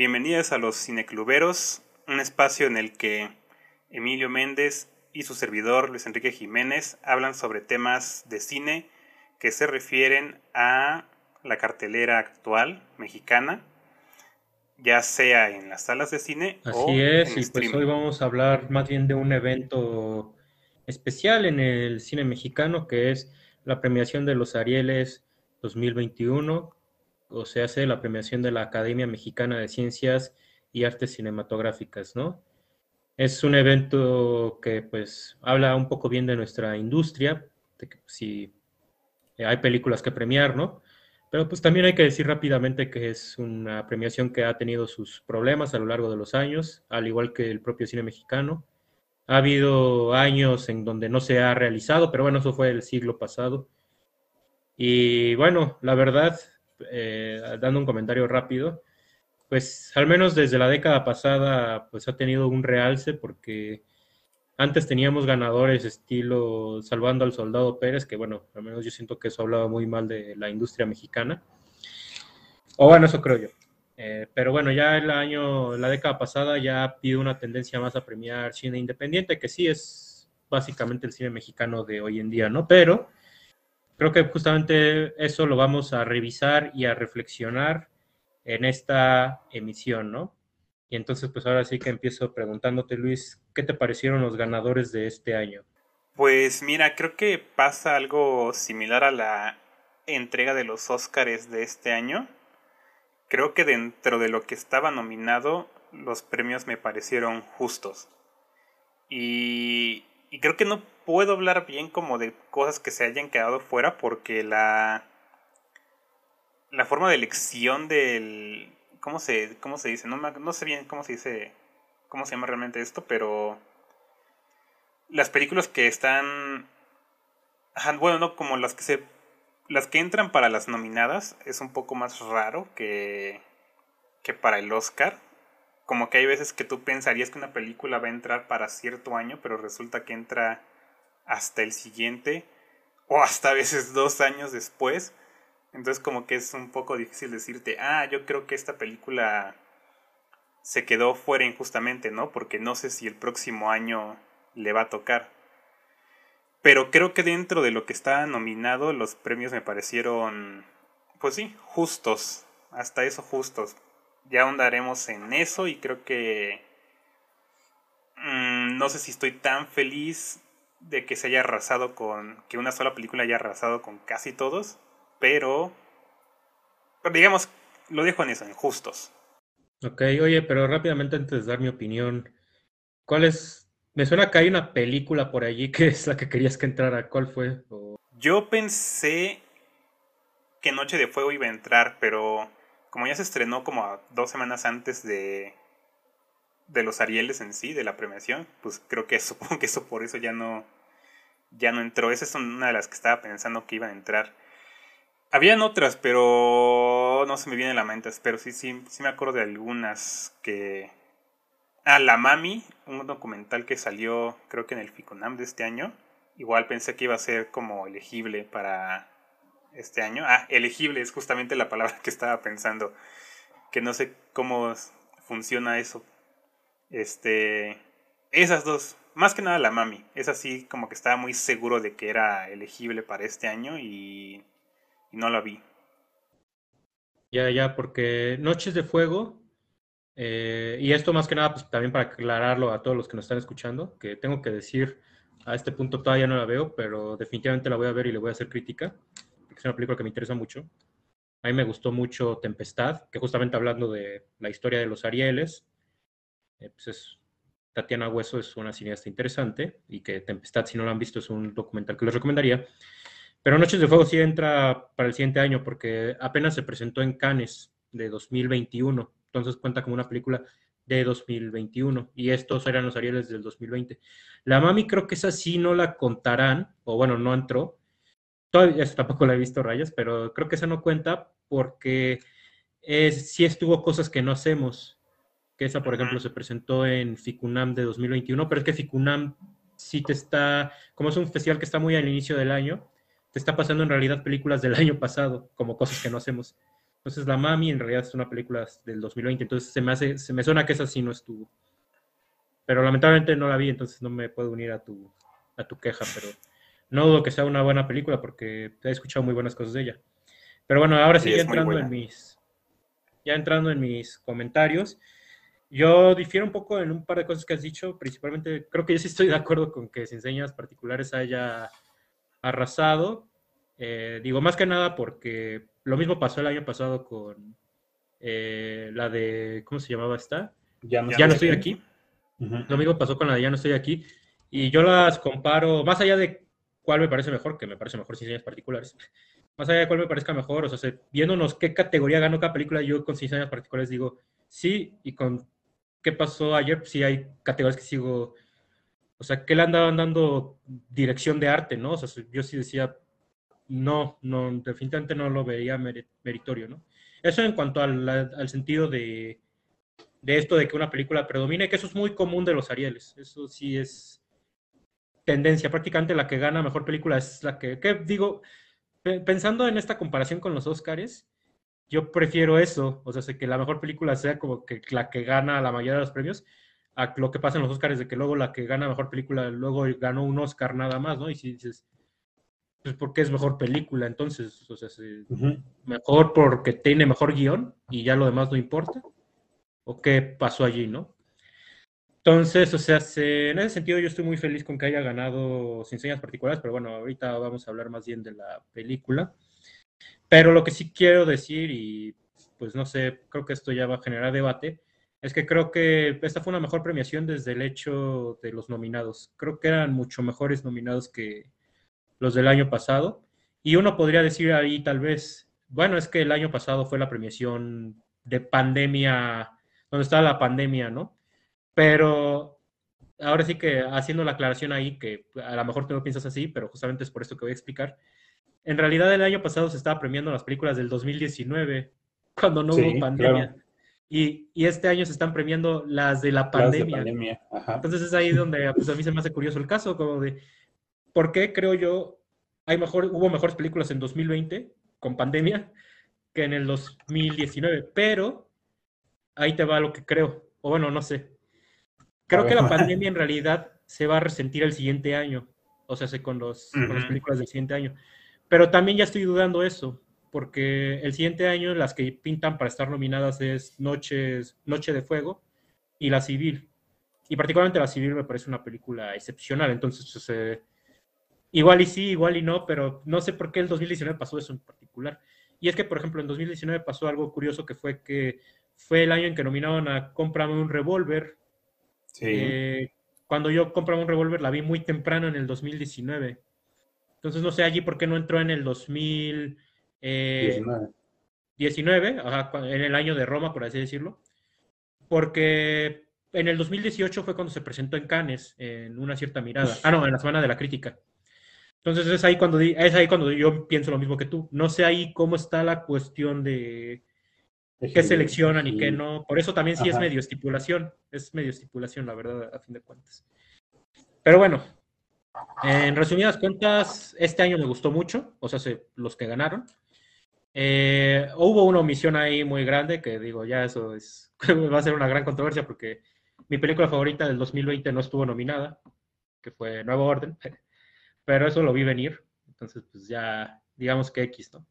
Bienvenidos a los Cinecluberos, un espacio en el que Emilio Méndez y su servidor Luis Enrique Jiménez hablan sobre temas de cine que se refieren a la cartelera actual mexicana, ya sea en las salas de cine Así o es, y pues hoy vamos a hablar más bien de un evento especial en el cine mexicano que es la premiación de los Arieles 2021, o se hace la premiación de la Academia Mexicana de Ciencias y Artes Cinematográficas, ¿no? Es un evento que pues habla un poco bien de nuestra industria, de que si hay películas que premiar, ¿no? Pero pues también hay que decir rápidamente que es una premiación que ha tenido sus problemas a lo largo de los años, al igual que el propio cine mexicano. Ha habido años en donde no se ha realizado, pero bueno, eso fue el siglo pasado. Y bueno, la verdad, eh, dando un comentario rápido, pues al menos desde la década pasada, pues ha tenido un realce porque antes teníamos ganadores estilo Salvando al Soldado Pérez, que bueno, al menos yo siento que eso hablaba muy mal de la industria mexicana. O bueno, eso creo yo. Eh, pero bueno, ya el año, la década pasada ya pido una tendencia más a premiar cine independiente, que sí es básicamente el cine mexicano de hoy en día, ¿no? Pero creo que justamente eso lo vamos a revisar y a reflexionar en esta emisión, ¿no? Y entonces, pues ahora sí que empiezo preguntándote, Luis, ¿qué te parecieron los ganadores de este año? Pues mira, creo que pasa algo similar a la entrega de los Óscares de este año. Creo que dentro de lo que estaba nominado, los premios me parecieron justos. Y, y creo que no puedo hablar bien como de cosas que se hayan quedado fuera porque la la forma de elección del ¿Cómo se, cómo se dice? No, no sé bien cómo se dice, cómo se llama realmente esto, pero las películas que están, bueno, no como las que se, las que entran para las nominadas es un poco más raro que, que para el Oscar. Como que hay veces que tú pensarías que una película va a entrar para cierto año, pero resulta que entra hasta el siguiente o hasta a veces dos años después. Entonces como que es un poco difícil decirte, ah, yo creo que esta película se quedó fuera injustamente, ¿no? Porque no sé si el próximo año le va a tocar. Pero creo que dentro de lo que está nominado, los premios me parecieron, pues sí, justos. Hasta eso justos. Ya ahondaremos en eso y creo que... Mm, no sé si estoy tan feliz de que se haya arrasado con... que una sola película haya arrasado con casi todos pero, digamos, lo dejo en eso, en justos. Ok, oye, pero rápidamente antes de dar mi opinión, ¿cuál es? Me suena que hay una película por allí que es la que querías que entrara. ¿Cuál fue? Yo pensé que Noche de Fuego iba a entrar, pero como ya se estrenó como dos semanas antes de, de los Arieles en sí, de la premiación, pues creo que supongo que eso por eso ya no, ya no entró. Esa es una de las que estaba pensando que iba a entrar. Habían otras, pero no se me viene a la mente. Pero sí, sí, sí me acuerdo de algunas que. Ah, La Mami, un documental que salió, creo que en el Ficunam de este año. Igual pensé que iba a ser como elegible para este año. Ah, elegible es justamente la palabra que estaba pensando. Que no sé cómo funciona eso. Este. Esas dos. Más que nada la mami. Es así como que estaba muy seguro de que era elegible para este año y no la vi. Ya, ya, porque Noches de Fuego, eh, y esto más que nada, pues también para aclararlo a todos los que nos están escuchando, que tengo que decir, a este punto todavía no la veo, pero definitivamente la voy a ver y le voy a hacer crítica, porque es una película que me interesa mucho. A mí me gustó mucho Tempestad, que justamente hablando de la historia de los Arieles, eh, pues es, Tatiana Hueso es una cineasta interesante y que Tempestad, si no la han visto, es un documental que les recomendaría. Pero Noches de Fuego sí entra para el siguiente año porque apenas se presentó en Cannes de 2021. Entonces cuenta como una película de 2021 y estos eran los Arieles del 2020. La Mami creo que esa sí no la contarán, o bueno, no entró. Todavía tampoco la he visto rayas, pero creo que esa no cuenta porque sí estuvo cosas que no hacemos. Que esa, por ejemplo, se presentó en Ficunam de 2021, pero es que Ficunam sí te está, como es un festival que está muy al inicio del año, te está pasando en realidad películas del año pasado, como cosas que no hacemos. Entonces La Mami en realidad es una película del 2020, entonces se me hace, se me suena que esa sí no estuvo. Pero lamentablemente no la vi, entonces no me puedo unir a tu, a tu queja, pero no dudo que sea una buena película porque he escuchado muy buenas cosas de ella. Pero bueno, ahora sí, ya entrando en mis ya entrando en mis comentarios, yo difiero un poco en un par de cosas que has dicho, principalmente creo que yo sí estoy de acuerdo con que Sin Señas Particulares haya arrasado. Eh, digo, más que nada porque lo mismo pasó el año pasado con eh, la de, ¿cómo se llamaba esta? Ya no, estoy aquí. Lo mismo pasó con la de Ya no estoy aquí. Y yo las comparo, más allá de cuál me parece mejor, que me parece mejor Sin Señas Particulares, más allá de cuál me parezca mejor, o sea, viéndonos qué categoría ganó cada película, yo con Sin Señas Particulares digo sí, y con qué pasó ayer, pues sí hay categorías que sigo, o sea, que le andaban dando dirección de arte, ¿no? O sea, yo sí decía, no, no, definitivamente no lo veía meritorio, ¿no? Eso en cuanto al, sentido de, de, esto de que una película predomine, que eso es muy común de los Arieles, eso sí es tendencia, prácticamente la que gana mejor película es la que, que digo, pensando en esta comparación con los Oscars, yo prefiero eso, o sea, que la mejor película sea como que la que gana la mayoría de los premios, a lo que pasa en los Oscars, de que luego la que gana mejor película, luego ganó un Oscar nada más, ¿no? Y si dices, pues porque es mejor película, entonces, o sea, mejor porque tiene mejor guion y ya lo demás no importa, o qué pasó allí, ¿no? Entonces, o sea, en ese sentido yo estoy muy feliz con que haya ganado sin señas particulares, pero bueno, ahorita vamos a hablar más bien de la película. Pero lo que sí quiero decir, y pues no sé, creo que esto ya va a generar debate, es que creo que esta fue una mejor premiación desde el hecho de los nominados. Creo que eran mucho mejores nominados que los del año pasado. Y uno podría decir ahí tal vez, bueno, es que el año pasado fue la premiación de pandemia, donde estaba la pandemia, ¿no? Pero ahora sí que haciendo la aclaración ahí, que a lo mejor tú no piensas así, pero justamente es por esto que voy a explicar, en realidad el año pasado se estaba premiando las películas del 2019, cuando no hubo pandemia. Y, y, este año se están premiando las de la pandemia. Entonces es ahí donde pues, a mí se me hace curioso el caso, como de, ¿por qué creo yo hay mejor, hubo mejores películas en 2020 con pandemia que en el 2019? Pero ahí te va lo que creo, o bueno, no sé. Creo que la pandemia en realidad se va a resentir el siguiente año, o sea, con, los, con las películas del siguiente año. Pero también ya estoy dudando eso, porque el siguiente año las que pintan para estar nominadas es Noches, Noche de Fuego y La Civil. Y particularmente La Civil me parece una película excepcional, entonces pues, igual y sí, igual y no, pero no sé por qué el 2019 pasó eso en particular. Y es que, por ejemplo, en 2019 pasó algo curioso que fue que fue el año en que nominaron a Cómprame un revólver. Sí. Eh, cuando yo compraba un revólver la vi muy temprano en el 2019. Entonces, no sé allí por qué no entró en el 2019, eh, en el año de Roma, por así decirlo. Porque en el 2018 fue cuando se presentó en Cannes, en una cierta mirada. Ah, no, en la Semana de la Crítica. Entonces es ahí cuando es ahí cuando yo pienso lo mismo que tú. No sé ahí cómo está la cuestión de qué seleccionan y qué no. Por eso también sí es medio estipulación. Es medio estipulación, la verdad, a fin de cuentas. Pero bueno, en resumidas cuentas, este año me gustó mucho, o sea, los que ganaron. Eh, hubo una omisión ahí muy grande que digo, ya eso es, va a ser una gran controversia porque mi película favorita del 2020 no estuvo nominada, que fue Nuevo Orden, pero eso lo vi venir, entonces pues ya digamos que X, ¿no?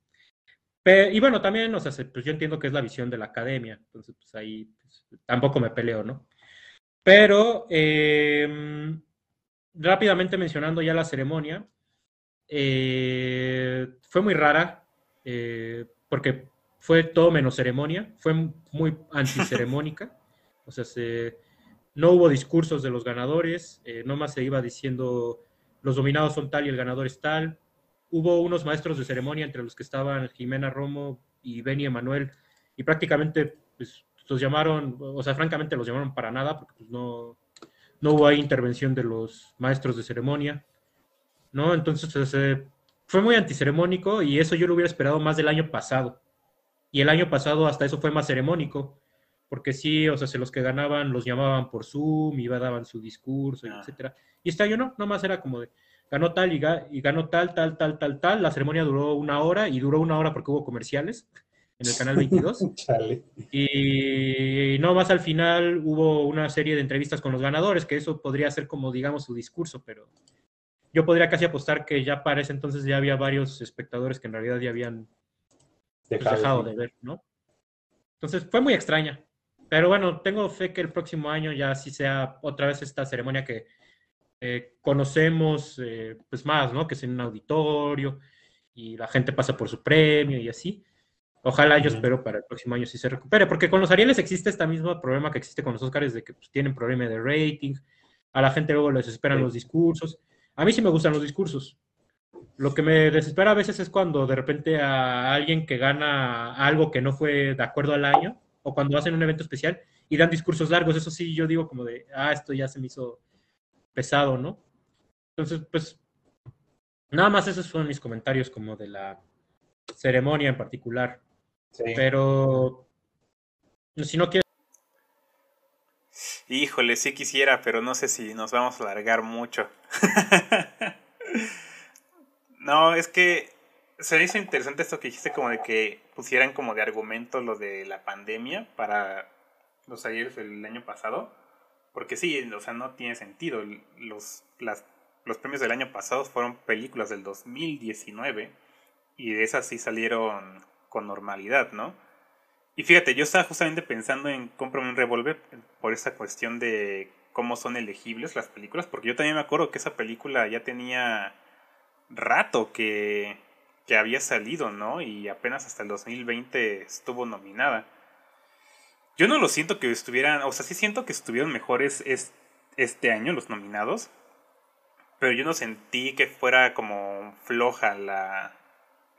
y bueno, también, o sea, pues yo entiendo que es la visión de la academia, entonces pues ahí pues, tampoco me peleo, ¿no? Pero eh, rápidamente mencionando ya la ceremonia, eh, fue muy rara, eh, porque fue todo menos ceremonia, fue muy anticeremónica, o sea, no hubo discursos de los ganadores, eh, nomás se iba diciendo los dominados son tal y el ganador es tal. Hubo unos maestros de ceremonia entre los que estaban Jimena Romo y Benny Emanuel, y prácticamente pues, los llamaron, o sea, francamente los llamaron para nada, porque pues, no, no hubo ahí intervención de los maestros de ceremonia, ¿no? Entonces pues, eh, fue muy anticeremónico y eso yo lo hubiera esperado más del año pasado. Y el año pasado hasta eso fue más ceremónico, porque sí, o sea, se los que ganaban los llamaban por Zoom, iba daban su discurso, ah. etcétera. Y este año no, nomás era como de ganó tal y, ganó tal, tal, tal, tal, tal. La ceremonia duró una hora y duró una hora porque hubo comerciales. En el canal 22. y no más al final hubo una serie de entrevistas con los ganadores, que eso podría ser como, digamos, su discurso, pero yo podría casi apostar que ya para ese entonces ya había varios espectadores que en realidad ya habían pues, dejado, de ver, ¿no? Entonces fue muy extraña. Pero bueno, tengo fe que el próximo año ya sí sea otra vez esta ceremonia que eh, conocemos eh, pues más, ¿no? Que es en un auditorio y la gente pasa por su premio y así. Ojalá yo espero para el próximo año sí se recupere, porque con los Arieles existe este mismo problema que existe con los Oscars de que pues, tienen problema de rating, a la gente luego les esperan los discursos. A mí sí me gustan los discursos. Lo que me desespera a veces es cuando de repente a alguien que gana algo que no fue de acuerdo al año, o cuando hacen un evento especial y dan discursos largos, eso sí, yo digo como de, ah, esto ya se me hizo pesado, ¿no? Entonces, pues, nada más esos fueron mis comentarios como de la ceremonia en particular. Pero, si no quieres... Híjole, sí quisiera, pero no sé si nos vamos a alargar mucho. no, es que se me hizo interesante esto que dijiste como de que pusieran como de argumento lo de la pandemia para los ayeres del año pasado. Porque sí, o sea, no tiene sentido. Los, las, los premios del año pasado fueron películas del 2019 y de esas sí salieron con normalidad, ¿no? Y fíjate, yo estaba justamente pensando en comprarme un revólver por esa cuestión de cómo son elegibles las películas, porque yo también me acuerdo que esa película ya tenía rato que, que había salido, ¿no? Y apenas hasta el 2020 estuvo nominada. Yo no lo siento que estuvieran, o sea, sí siento que estuvieron mejores este año los nominados, pero yo no sentí que fuera como floja la,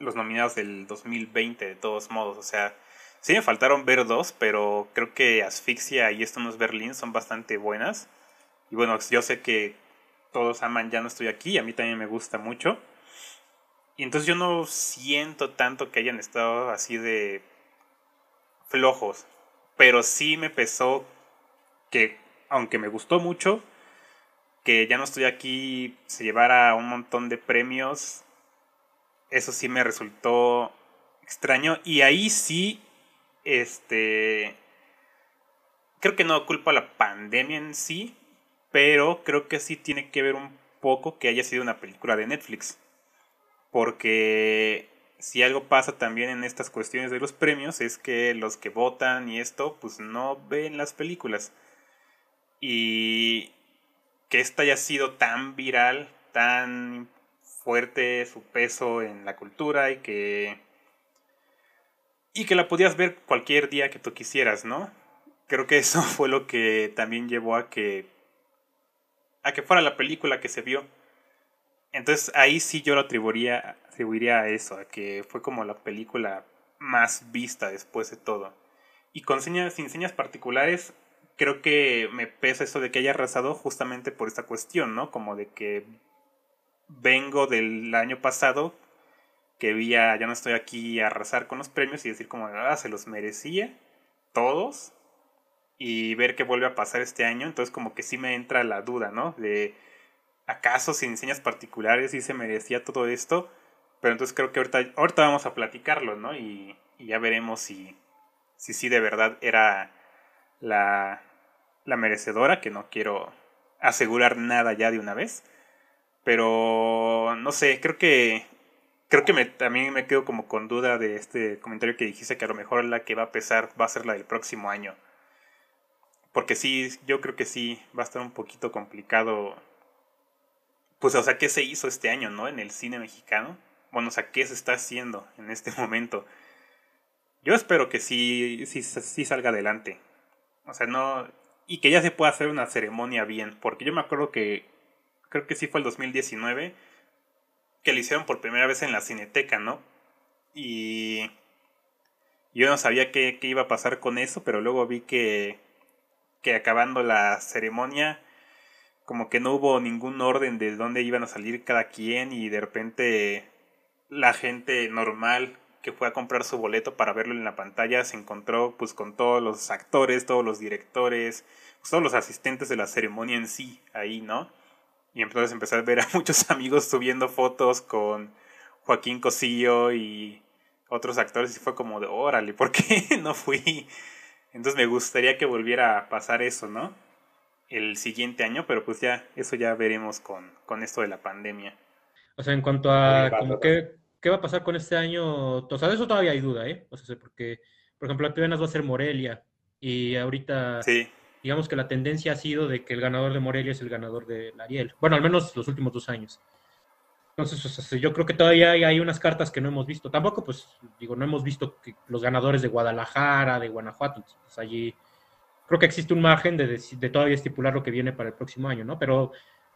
los nominados del 2020 de todos modos, o sea, sí me faltaron ver dos, pero creo que Asfixia y Esto no es Berlín son bastante buenas. Y bueno, yo sé que todos aman Ya no estoy aquí, a mí también me gusta mucho. Y entonces yo no siento tanto que hayan estado así de flojos, pero sí me pesó que, aunque me gustó mucho, que ya no estoy aquí, se llevara un montón de premios eso sí me resultó extraño. Y ahí sí, este... Creo que no culpo a la pandemia en sí, pero creo que sí tiene que ver un poco que haya sido una película de Netflix. Porque si algo pasa también en estas cuestiones de los premios es que los que votan y esto pues no ven las películas. Y que esta haya sido tan viral, tan fuerte su peso en la cultura y que y que la podías ver cualquier día que tú quisieras, ¿no? Creo que eso fue lo que también llevó a que a que fuera la película que se vio. Entonces ahí sí yo lo atribuiría, atribuiría a eso, a que fue como la película más vista después de todo. Y con señas, sin señas particulares, creo que me pesa eso de que haya arrasado justamente por esta cuestión, ¿no? Como de que vengo del año pasado que vi ya no estoy aquí a arrasar con los premios y decir como, ah, se los merecía todos y ver qué vuelve a pasar este año, entonces como que sí me entra la duda, ¿no? De, ¿acaso sin enseñas particulares sí se merecía todo esto? Pero entonces creo que ahorita, ahorita vamos a platicarlo, ¿no? Y, y ya veremos si, si sí de verdad era la, la merecedora, que no quiero asegurar nada ya de una vez. Pero no sé, creo que creo que me, también me quedo como con duda de este comentario que dijiste que a lo mejor la que va a pesar va a ser la del próximo año. Porque sí, yo creo que sí va a estar un poquito complicado. Pues, o sea, ¿qué se hizo este año, no? En el cine mexicano. Bueno, o sea, ¿qué se está haciendo en este momento? Yo espero que sí, sí, sí salga adelante. O sea, no. Y que ya se pueda hacer una ceremonia bien. Porque yo me acuerdo que creo que sí fue el 2019, que lo hicieron por primera vez en la cineteca, ¿no? Y yo no sabía qué, iba a pasar con eso, pero luego vi que, que acabando la ceremonia, como que no hubo ningún orden de dónde iban a salir cada quien y de repente la gente normal que fue a comprar su boleto para verlo en la pantalla se encontró pues con todos los actores, todos los directores, pues, todos los asistentes de la ceremonia en sí ahí, ¿no? Y entonces empecé a ver a muchos amigos subiendo fotos con Joaquín Cosillo y otros actores y fue como de, órale, ¿por qué no fui? Entonces me gustaría que volviera a pasar eso, ¿no? El siguiente año, pero pues ya, eso ya veremos con, con esto de la pandemia. O sea, en cuanto a como qué, qué va a pasar con este año, o sea, de eso todavía hay duda, ¿eh? O sea, porque, por ejemplo, apenas va a ser Morelia y ahorita, digamos que la tendencia ha sido de que el ganador de Morelia es el ganador de Ariel. Bueno, al menos los últimos dos años. Entonces, yo creo que todavía hay, unas cartas que no hemos visto. Tampoco, pues, digo, no hemos visto que los ganadores de Guadalajara, de Guanajuato. Pues, allí creo que existe un margen de, todavía estipular lo que viene para el próximo año, ¿no? Pero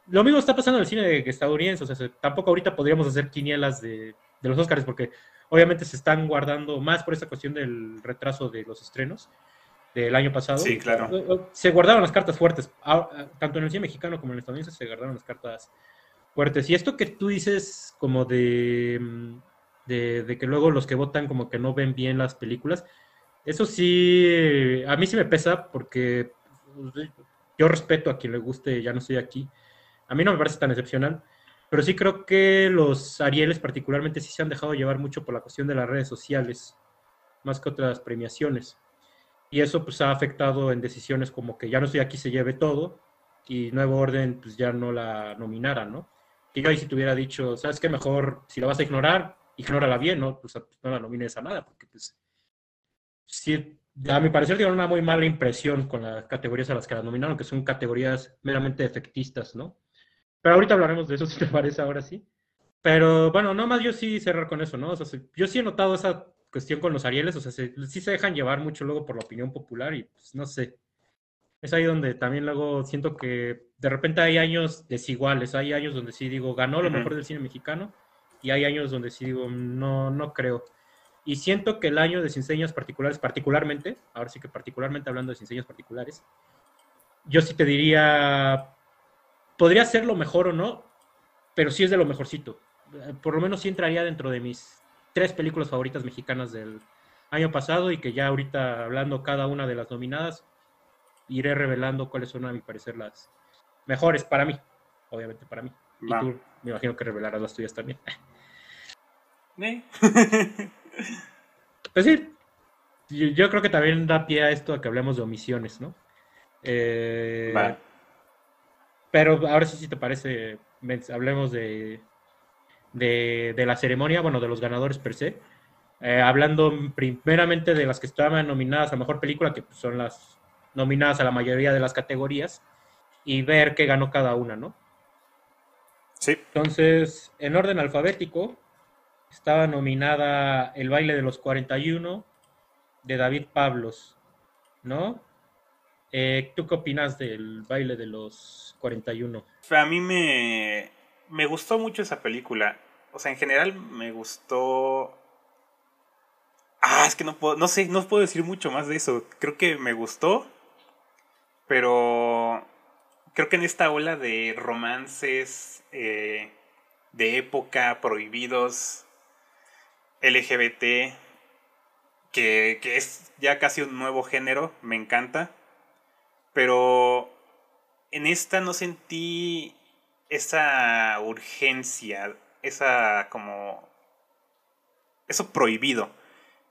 lo mismo está pasando en el cine estadounidense. O sea, tampoco ahorita podríamos hacer quinielas de, los Oscars porque obviamente se están guardando más por esa cuestión del retraso de los estrenos del año pasado. Sí, claro. Se guardaron las cartas fuertes, tanto en el cine mexicano como en el estadounidense se guardaron las cartas fuertes. Y esto que tú dices como de, mm, de, que luego los que votan como que no ven bien las películas, eso sí, a mí sí me pesa porque pues, yo respeto a quien le guste, ya no estoy aquí. A mí no me parece tan excepcional, pero sí creo que los Arieles particularmente sí se han dejado llevar mucho por la cuestión de las redes sociales, más que otras premiaciones. Y eso pues ha afectado en decisiones como que ya no estoy aquí, se lleve todo, y Nuevo Orden pues ya no la nominara, ¿no? que yo ahí si te hubiera dicho, ¿sabes qué? Mejor, si la vas a ignorar, ignórala bien, ¿no? Pues no la nomines a nada, porque pues, sí, a mi parecer dieron una muy mala impresión con las categorías a las que la nominaron, que son categorías meramente efectistas, ¿no? Pero ahorita hablaremos de eso, si te parece, ahora sí. Pero bueno, nomás yo sí cerrar con eso, ¿no? O sea, yo sí he notado esa cuestión con los Arieles, o sea, sí se dejan llevar mucho luego por la opinión popular y pues no sé es ahí donde también luego siento que de repente hay años desiguales, hay años donde sí digo, ganó lo mejor del cine mexicano, y hay años donde sí digo, no, no creo. Y siento que el año de Cinceñas particulares, particularmente, ahora sí que particularmente hablando de Cinceñas particulares, yo sí te diría, podría ser lo mejor o no, pero sí es de lo mejorcito. Por lo menos sí entraría dentro de mis tres películas favoritas mexicanas del año pasado y que ya ahorita hablando cada una de las nominadas, iré revelando cuáles son, a mi parecer, las mejores para mí, obviamente para mí. Y tú, me imagino que revelarás las tuyas también. pues sí, yo, creo que también da pie a esto a que hablemos de omisiones, ¿no? Eh, pero ahora sí, si te parece, hablemos de, de, la ceremonia, bueno, de los ganadores per se. Eh, hablando primeramente de las que estaban nominadas a mejor película, que pues, son las nominadas a la mayoría de las categorías y ver qué ganó cada una, ¿no? Sí. Entonces, en orden alfabético, estaba nominada El baile de los 41 de David Pablos, ¿no? Eh, ¿Tú qué opinas del baile de los 41? A mí me, me gustó mucho esa película. O sea, en general me gustó Ah, es que no puedo, no sé, no puedo decir mucho más de eso. Creo que me gustó. Pero creo que en esta ola de romances eh, de época prohibidos, LGBT, que, que, es ya casi un nuevo género, me encanta. Pero en esta no sentí esa urgencia, esa como... eso prohibido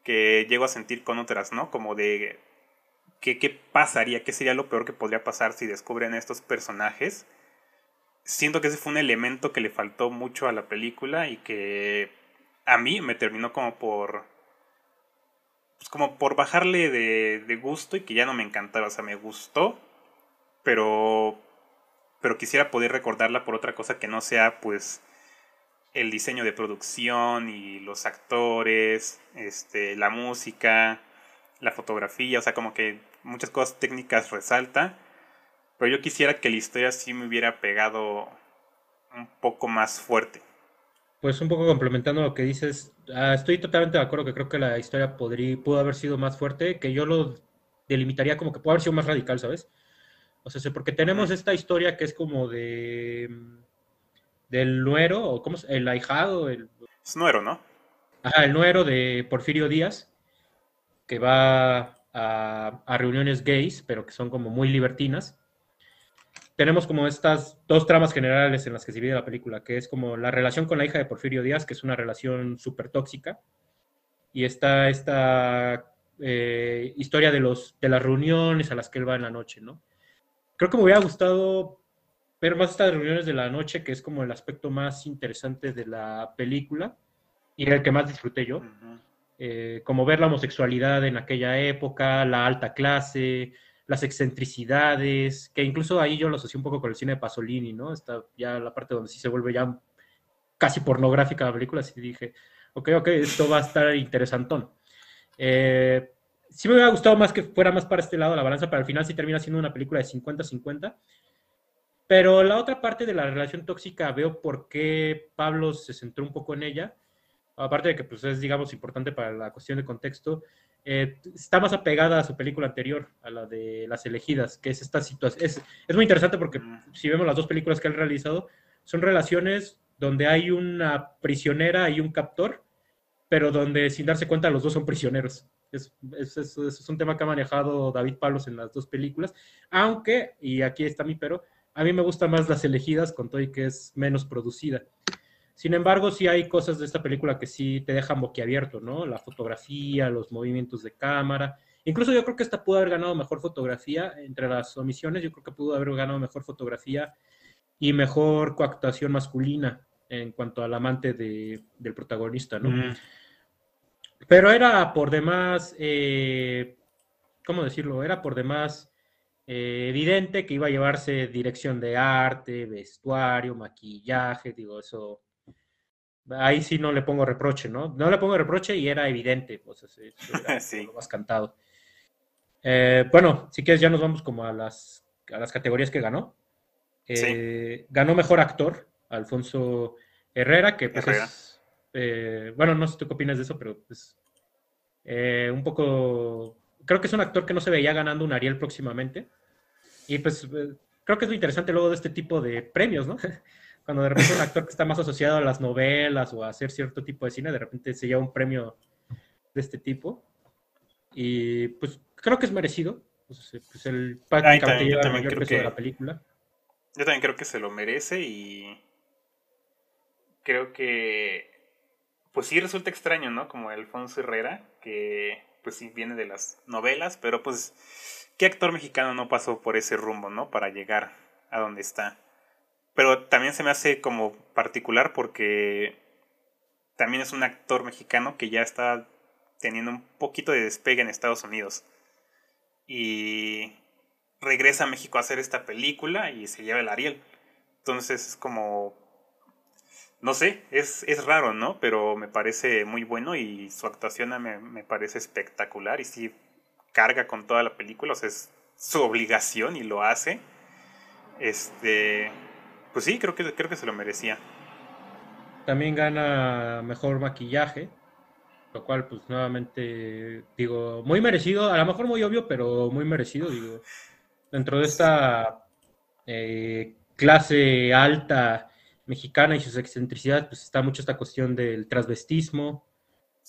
que llego a sentir con otras, ¿no? Como de ¿Qué, pasaría? ¿Qué sería lo peor que podría pasar si descubren estos personajes? Siento que ese fue un elemento que le faltó mucho a la película y que a mí me terminó como por. Pues como por bajarle de, de gusto y que ya no me encantaba. O sea, me gustó, pero. Pero quisiera poder recordarla por otra cosa que no sea, pues el diseño de producción y los actores, este, la música, la fotografía, o sea, como que muchas cosas técnicas resalta, pero yo quisiera que la historia sí me hubiera pegado un poco más fuerte. Pues un poco complementando lo que dices, ah, estoy totalmente de acuerdo que creo que la historia podría, pudo haber sido más fuerte, que yo lo delimitaría como que pudo haber sido más radical, ¿sabes? O sea, porque tenemos esta historia que es como de del nuero, o cómo el ahijado, el... Es nuero, ¿no? Ajá, el nuero de Porfirio Díaz, que va a, reuniones gays, pero que son como muy libertinas. Tenemos como estas dos tramas generales en las que se divide la película, que es como la relación con la hija de Porfirio Díaz, que es una relación súper tóxica, y está esta eh, historia de, los, de las reuniones a las que él va en la noche, ¿no? Creo que me hubiera gustado ver más estas reuniones de la noche, que es como el aspecto más interesante de la película y el que más disfruté yo. Eh, como ver la homosexualidad en aquella época, la alta clase, las excentricidades, que incluso ahí yo lo asocié un poco con el cine de Pasolini, ¿no? Está ya la parte donde sí se vuelve ya casi pornográfica la película, así dije, ok, ok, esto va a estar interesantón. Eh, sí me hubiera gustado más que fuera más para este lado la balanza, pero al final sí termina siendo una película de 50-50. Pero la otra parte de la relación tóxica veo por qué Pablo se centró un poco en ella, aparte de que pues, es, digamos, importante para la cuestión de contexto, eh, está más apegada a su película anterior, a la de Las elegidas, que es esta situación. Es, es muy interesante porque si vemos las dos películas que han realizado, son relaciones donde hay una prisionera y un captor, pero donde sin darse cuenta los dos son prisioneros. Es, es, es, un tema que ha manejado David Palos en las dos películas, aunque, y aquí está mi pero, a mí me gustan más las elegidas con todo y que es menos producida. Sin embargo, sí hay cosas de esta película que sí te dejan boquiabierto, ¿no? La fotografía, los movimientos de cámara. Incluso yo creo que esta pudo haber ganado mejor fotografía entre las omisiones. Yo creo que pudo haber ganado mejor fotografía y mejor coactuación masculina en cuanto al amante de, del protagonista, ¿no? Mm. Pero era por demás, eh, ¿cómo decirlo? Era por demás eh, evidente que iba a llevarse dirección de arte, vestuario, maquillaje, digo, eso. Ahí sí no le pongo reproche, ¿no? No le pongo reproche y era evidente, pues eso era sí. lo más cantado. Eh, bueno, si quieres ya nos vamos como a las, a las categorías que ganó. Ganó mejor actor, Alfonso Herrera, que pues es eh, bueno, no sé tú qué opinas de eso, pero pues eh, un poco, creo que es un actor que no se veía ganando un Ariel próximamente. Y pues eh, creo que es muy interesante luego de este tipo de premios, ¿no? Cuando de repente un actor que está más asociado a las novelas o a hacer cierto tipo de cine, de repente se lleva un premio de este tipo. Y pues creo que es merecido. Pues, pues el prácticamente lleva el mayor peso de la película. Yo también creo que se lo merece y creo que pues sí resulta extraño, ¿no? Como Alfonso Herrera, que pues sí viene de las novelas, pero pues ¿qué actor mexicano no pasó por ese rumbo, ¿no? Para llegar a donde está. Pero también se me hace como particular porque también es un actor mexicano que ya está teniendo un poquito de despegue en Estados Unidos. Y regresa a México a hacer esta película y se lleva el Ariel. Entonces es como no sé, es, es raro, ¿no? Pero me parece muy bueno y su actuación me, me parece espectacular y sí carga con toda la película, o sea, es su obligación y lo hace. Este, pues sí, creo que, creo que se lo merecía. También gana mejor maquillaje, lo cual pues nuevamente digo, muy merecido, a lo mejor muy obvio, pero muy merecido, digo, dentro de esta eh, clase alta mexicana y sus excentricidades, pues está mucho esta cuestión del transvestismo,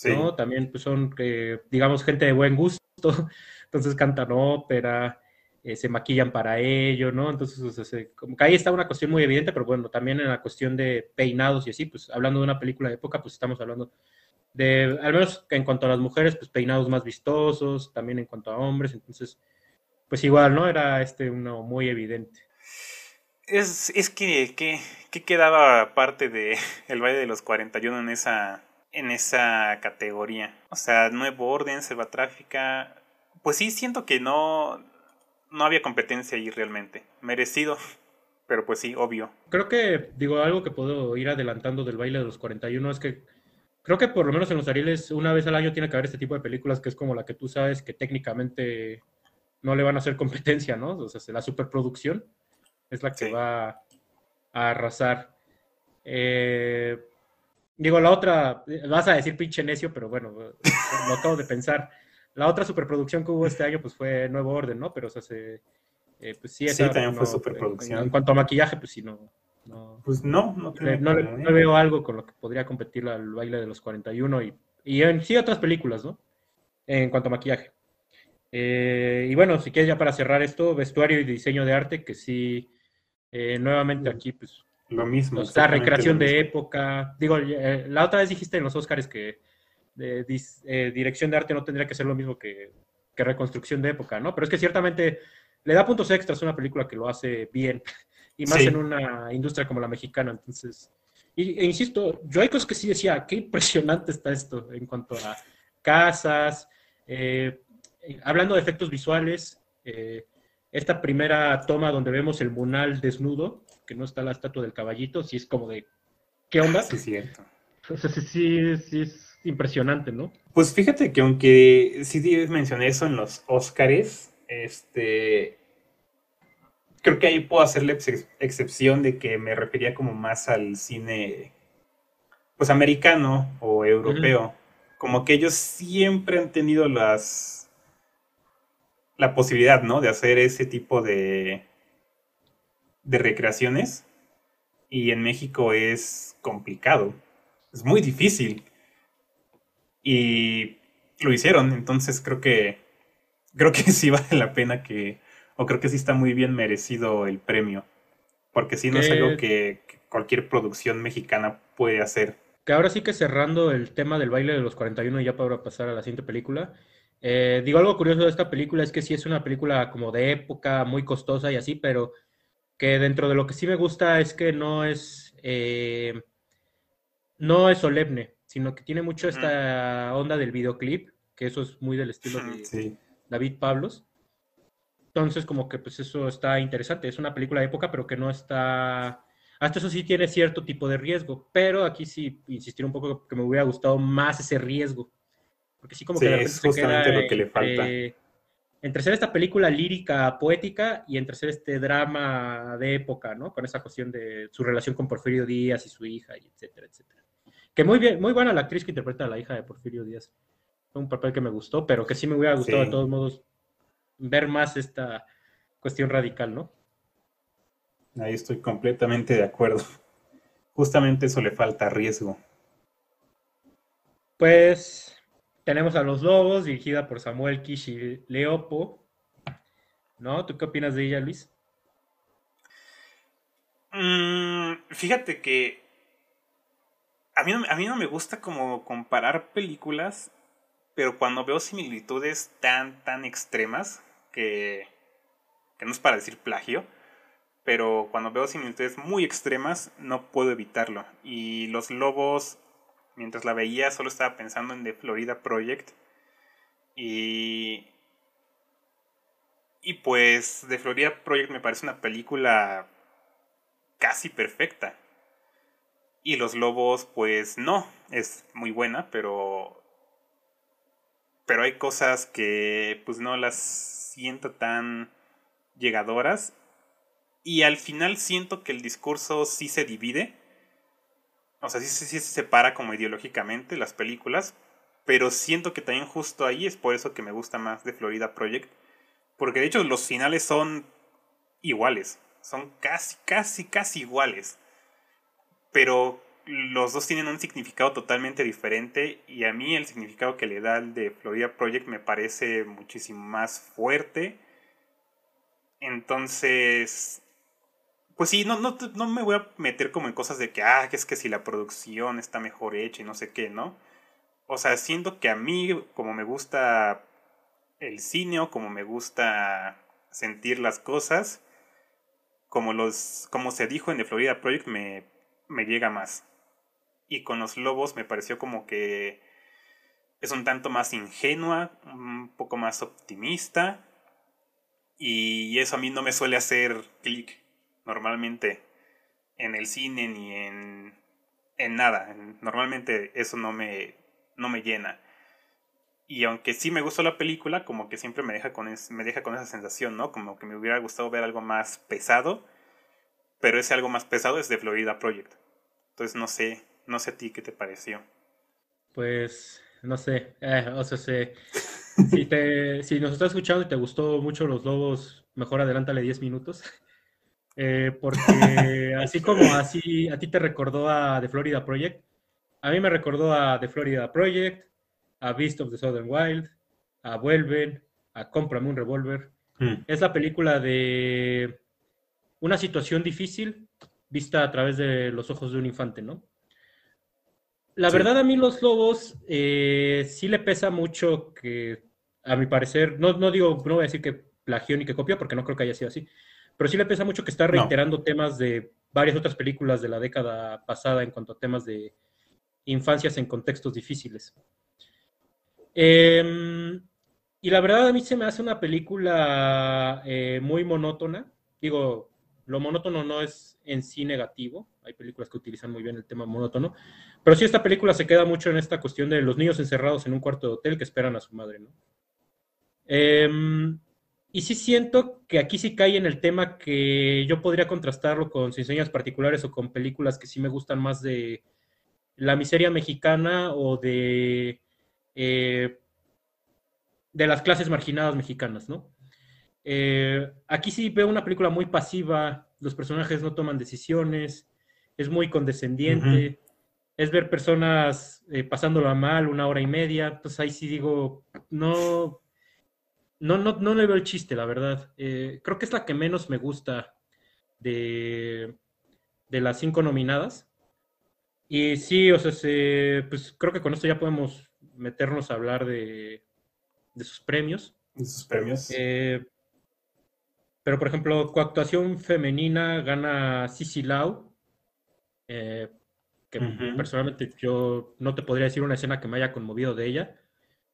¿no? También pues son, eh, digamos, gente de buen gusto, entonces cantan ópera, eh, se maquillan para ello, ¿no? Entonces, como que ahí está una cuestión muy evidente, pero bueno, también en la cuestión de peinados y así, pues hablando de una película de época, pues estamos hablando de, al menos en cuanto a las mujeres, pues peinados más vistosos, también en cuanto a hombres, entonces, pues igual, ¿no? Era este uno muy evidente. Es, es que, que, quedaba parte de el baile de los 41 en esa, en esa categoría. O sea, Nuevo Orden, Tráfica. Pues sí, siento que no, no había competencia ahí realmente. Merecido, pero pues sí, obvio. Creo que, digo, algo que puedo ir adelantando del baile de los 41 es que creo que por lo menos en los Arieles una vez al año tiene que haber este tipo de películas que es como la que tú sabes que técnicamente no le van a hacer competencia, ¿no? O sea, la superproducción es la que va a arrasar. Eh, digo, la otra, vas a decir pinche necio, pero bueno, lo acabo de pensar. La otra superproducción que hubo este año, pues fue Nuevo Orden, ¿no? Pero, o sea, se, eh, pues sí, esa, también fue superproducción. En, cuanto a maquillaje, pues sí, no. pues no, no, no, veo algo con lo que podría competir al baile de los 41 y, y en sí otras películas, ¿no? En cuanto a maquillaje. Eh, y bueno, si quieres ya para cerrar esto, vestuario y diseño de arte, que sí, eh, nuevamente aquí, pues. Lo mismo. La recreación de época. Digo, eh, la otra vez dijiste en los Oscars que eh, dirección de arte no tendría que ser lo mismo que, reconstrucción de época, ¿no? Pero es que ciertamente le da puntos extras a una película que lo hace bien, y más en una industria como la mexicana, entonces... Y, e insisto, yo hay cosas que sí decía, qué impresionante está esto en cuanto a casas, eh, hablando de efectos visuales, eh, esta primera toma donde vemos el munal desnudo, que no está la estatua del caballito, sí es como de, ¿qué onda? Sí, cierto. sí, sí, es impresionante, ¿no? Pues fíjate que aunque sí mencioné eso en los Óscares, este, creo que ahí puedo hacerle excepción de que me refería como más al cine, pues americano o europeo. Como que ellos siempre han tenido las la posibilidad, ¿no? De hacer ese tipo de de recreaciones y en México es complicado, es muy difícil y lo hicieron, entonces creo que creo que sí vale la pena que o creo que sí está muy bien merecido el premio. Porque sí no es algo que, cualquier producción mexicana puede hacer. Que ahora sí que cerrando el tema del baile de los 41 ya para pasar a la siguiente película. Eh, digo, algo curioso de esta película es que sí es una película como de época, muy costosa y así, pero que dentro de lo que sí me gusta es que no es, eh, no es solemne, sino que tiene mucho esta onda del videoclip, que eso es muy del estilo de David Pablos. Entonces, como que pues eso está interesante. Es una película de época, pero que no está... Hasta eso sí tiene cierto tipo de riesgo, pero aquí sí insistir un poco que me hubiera gustado más ese riesgo. Porque sí como que es justamente lo que le falta. Entre ser esta película lírica, poética, y entre ser este drama de época, ¿no? Con esa cuestión de su relación con Porfirio Díaz y su hija, y etcétera, etcétera. Que muy bien, muy buena la actriz que interpreta a la hija de Porfirio Díaz. Fue un papel que me gustó, pero que sí me hubiera gustado de todos modos ver más esta cuestión radical, ¿no? Ahí estoy completamente de acuerdo. Justamente eso le falta riesgo. Pues tenemos a Los Lobos, dirigida por Samuel Kishi Leopo. ¿No? ¿Tú qué opinas de ella, Luis? Mm, fíjate que a mí, a mí no me gusta como comparar películas pero cuando veo similitudes tan, tan extremas, que, que no es para decir plagio, pero cuando veo similitudes muy extremas, no puedo evitarlo. Y los lobos, mientras la veía, solo estaba pensando en The Florida Project. Y. Y pues, The Florida Project me parece una película casi perfecta. Y Los Lobos, pues no, es muy buena, pero pero hay cosas que pues no las siento tan llegadoras y al final siento que el discurso sí se divide, o sea, sí, se separa como ideológicamente las películas, pero siento que también justo ahí es por eso que me gusta más de Florida Project, porque de hecho los finales son iguales, son casi, casi, casi iguales, pero los dos tienen un significado totalmente diferente y a mí el significado que le da el de Florida Project me parece muchísimo más fuerte. Entonces, pues sí, no, no, no me voy a meter como en cosas de que, ah, que es que si la producción está mejor hecha y no sé qué, ¿no? O sea, siento que a mí, como me gusta el cine o como me gusta sentir las cosas, como, los, como se dijo en The Florida Project, me, me llega más y con los lobos me pareció como que es un tanto más ingenua, un poco más optimista y eso a mí no me suele hacer clic normalmente en el cine ni en, en nada. Normalmente eso no me, no me llena. Y aunque sí me gustó la película, como que siempre me deja, con me deja con esa sensación, ¿no? Como que me hubiera gustado ver algo más pesado, pero ese algo más pesado es de Florida Project. Entonces no sé, no sé a ti qué te pareció. Pues, no sé, eh, o sea, si, te, si nos estás escuchando y te gustó mucho Los Lobos, mejor adelántale 10 minutos. Eh, porque así como así a ti te recordó a The Florida Project, a mí me recordó a The Florida Project, a Beast of the Southern Wild, a Vuelven, a Cómprame un Revolver. Hmm. Es la película de una situación difícil vista a través de los ojos de un infante, ¿no? La verdad, a mí los lobos eh, sí le pesa mucho que, a mi parecer, no, no digo, no voy a decir que plagió ni que copió, porque no creo que haya sido así, pero sí le pesa mucho que está reiterando temas de varias otras películas de la década pasada en cuanto a temas de infancias en contextos difíciles. Em, y la verdad a mí se me hace una película eh, muy monótona. Digo, lo monótono no es en sí negativo. Hay películas que utilizan muy bien el tema monótono. Pero sí esta película se queda mucho en esta cuestión de los niños encerrados en un cuarto de hotel que esperan a su madre, ¿no? Em, y sí siento que aquí sí cae en el tema que yo podría contrastarlo con Sin Señas Particulares o con películas que sí me gustan más de la miseria mexicana o de, eh, de las clases marginadas mexicanas, ¿no? Eh, aquí sí veo una película muy pasiva, los personajes no toman decisiones, es muy condescendiente, es ver personas eh, pasándolo mal una hora y media, pues ahí sí digo, no, no, no, no le veo el chiste, la verdad. Eh, creo que es la que menos me gusta de, de las cinco nominadas. Y sí, o sea, pues creo que con esto ya podemos meternos a hablar de, de sus premios. De sus premios. Eh, pero, por ejemplo, coactuación femenina gana Cici Lau, eh, que personalmente yo no te podría decir una escena que me haya conmovido de ella.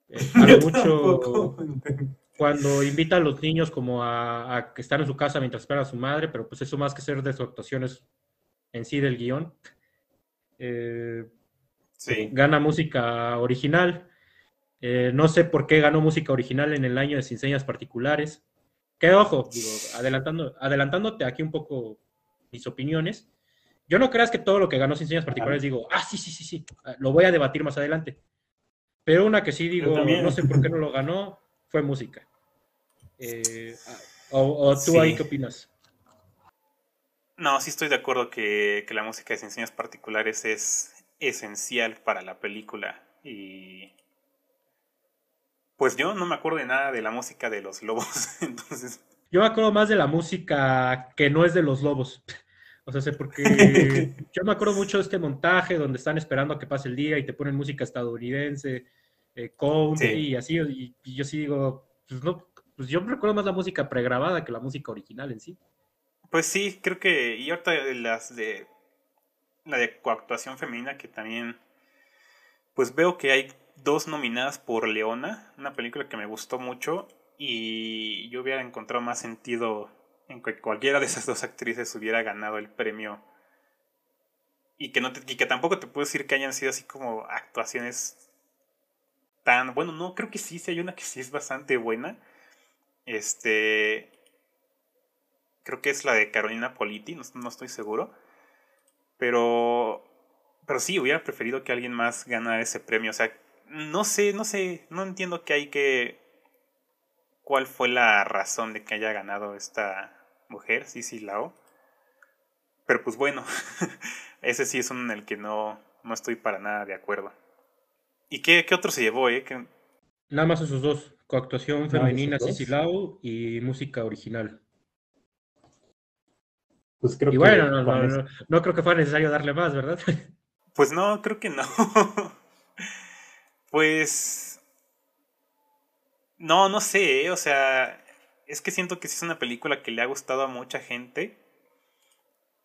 mucho, cuando invita a los niños como a, que están en su casa mientras espera a su madre, pero pues eso más que ser de sus actuaciones en sí del guion. Eh, sí. Gana música original. Eh, no sé por qué ganó música original en el año de Sin Señas Particulares. Que ojo, digo, adelantando, adelantándote aquí un poco mis opiniones. Yo no creas que todo lo que ganó Sin Señas Particulares digo, ah, sí, sí, sí, sí, lo voy a debatir más adelante. Pero una que sí digo, no sé por qué no lo ganó, fue música. Eh, o, tú ahí qué opinas? No, sí estoy de acuerdo que, la música de enseñas particulares es esencial para la película. Y. Pues yo no me acuerdo de nada de la música de los lobos. Entonces. Yo me acuerdo más de la música que no es de los lobos. O sea, sé porque yo me acuerdo mucho de este montaje donde están esperando a que pase el día y te ponen música estadounidense, eh, country y así. Y, y, yo sí digo, pues no, pues yo recuerdo más la música pregrabada que la música original en sí. Pues sí, creo que, y ahorita las de, la de coactuación femenina que también, pues veo que hay dos nominadas por Leona, una película que me gustó mucho y yo hubiera encontrado más sentido en que cualquiera de esas dos actrices hubiera ganado el premio y que, no y que tampoco te puedo decir que hayan sido así como actuaciones tan, bueno, no, creo que sí, sí hay una que sí es bastante buena, este. Creo que es la de Carolina Politi, no, estoy seguro. Pero. Pero sí, hubiera preferido que alguien más ganara ese premio. O sea, no sé, no sé, no entiendo qué hay que. ¿Cuál fue la razón de que haya ganado esta mujer, Cici Lao? Pero pues bueno, ese sí es uno en el que no, no estoy para nada de acuerdo. ¿Y qué, qué otro se llevó, eh? Nada más esos dos. Coactuación femenina, Lau y música original. Pues creo y bueno, no, creo que fuera necesario darle más, ¿verdad? Pues no, creo que no. pues. No, no sé, ¿eh? o sea. Es que siento que sí es una película que le ha gustado a mucha gente.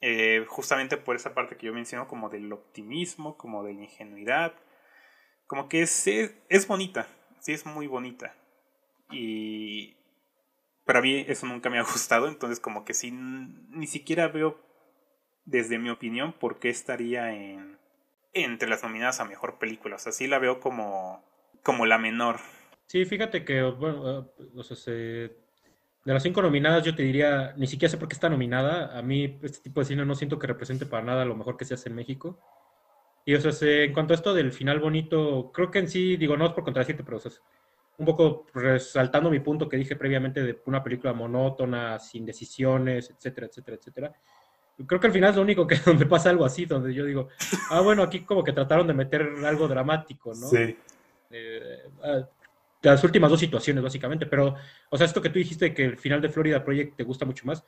Eh, justamente por esa parte que yo menciono, como del optimismo, como de la ingenuidad. Como que es, es bonita, sí es muy bonita. Y... Pero a mí eso nunca me ha gustado, entonces como que sí, ni siquiera veo, desde mi opinión, por qué estaría en, entre las nominadas a Mejor Película. O sea, sí la veo como, como la menor. Sí, fíjate que, bueno, o sea, de las cinco nominadas yo te diría, ni siquiera sé por qué está nominada. A mí este tipo de cine no siento que represente para nada lo mejor que se hace en México. Y o sea, en cuanto a esto del final bonito, creo que en sí, digo, no es por contradecirte, pero o sea, un poco resaltando mi punto que dije previamente de una película monótona, sin decisiones, etcétera, etcétera, etcétera. Creo que al final es lo único que donde pasa algo así, donde yo digo, ah, bueno, aquí como que trataron de meter algo dramático, ¿no? Sí. Eh, ah, las últimas dos situaciones, básicamente, pero, o sea, esto que tú dijiste que el final de Florida Project te gusta mucho más,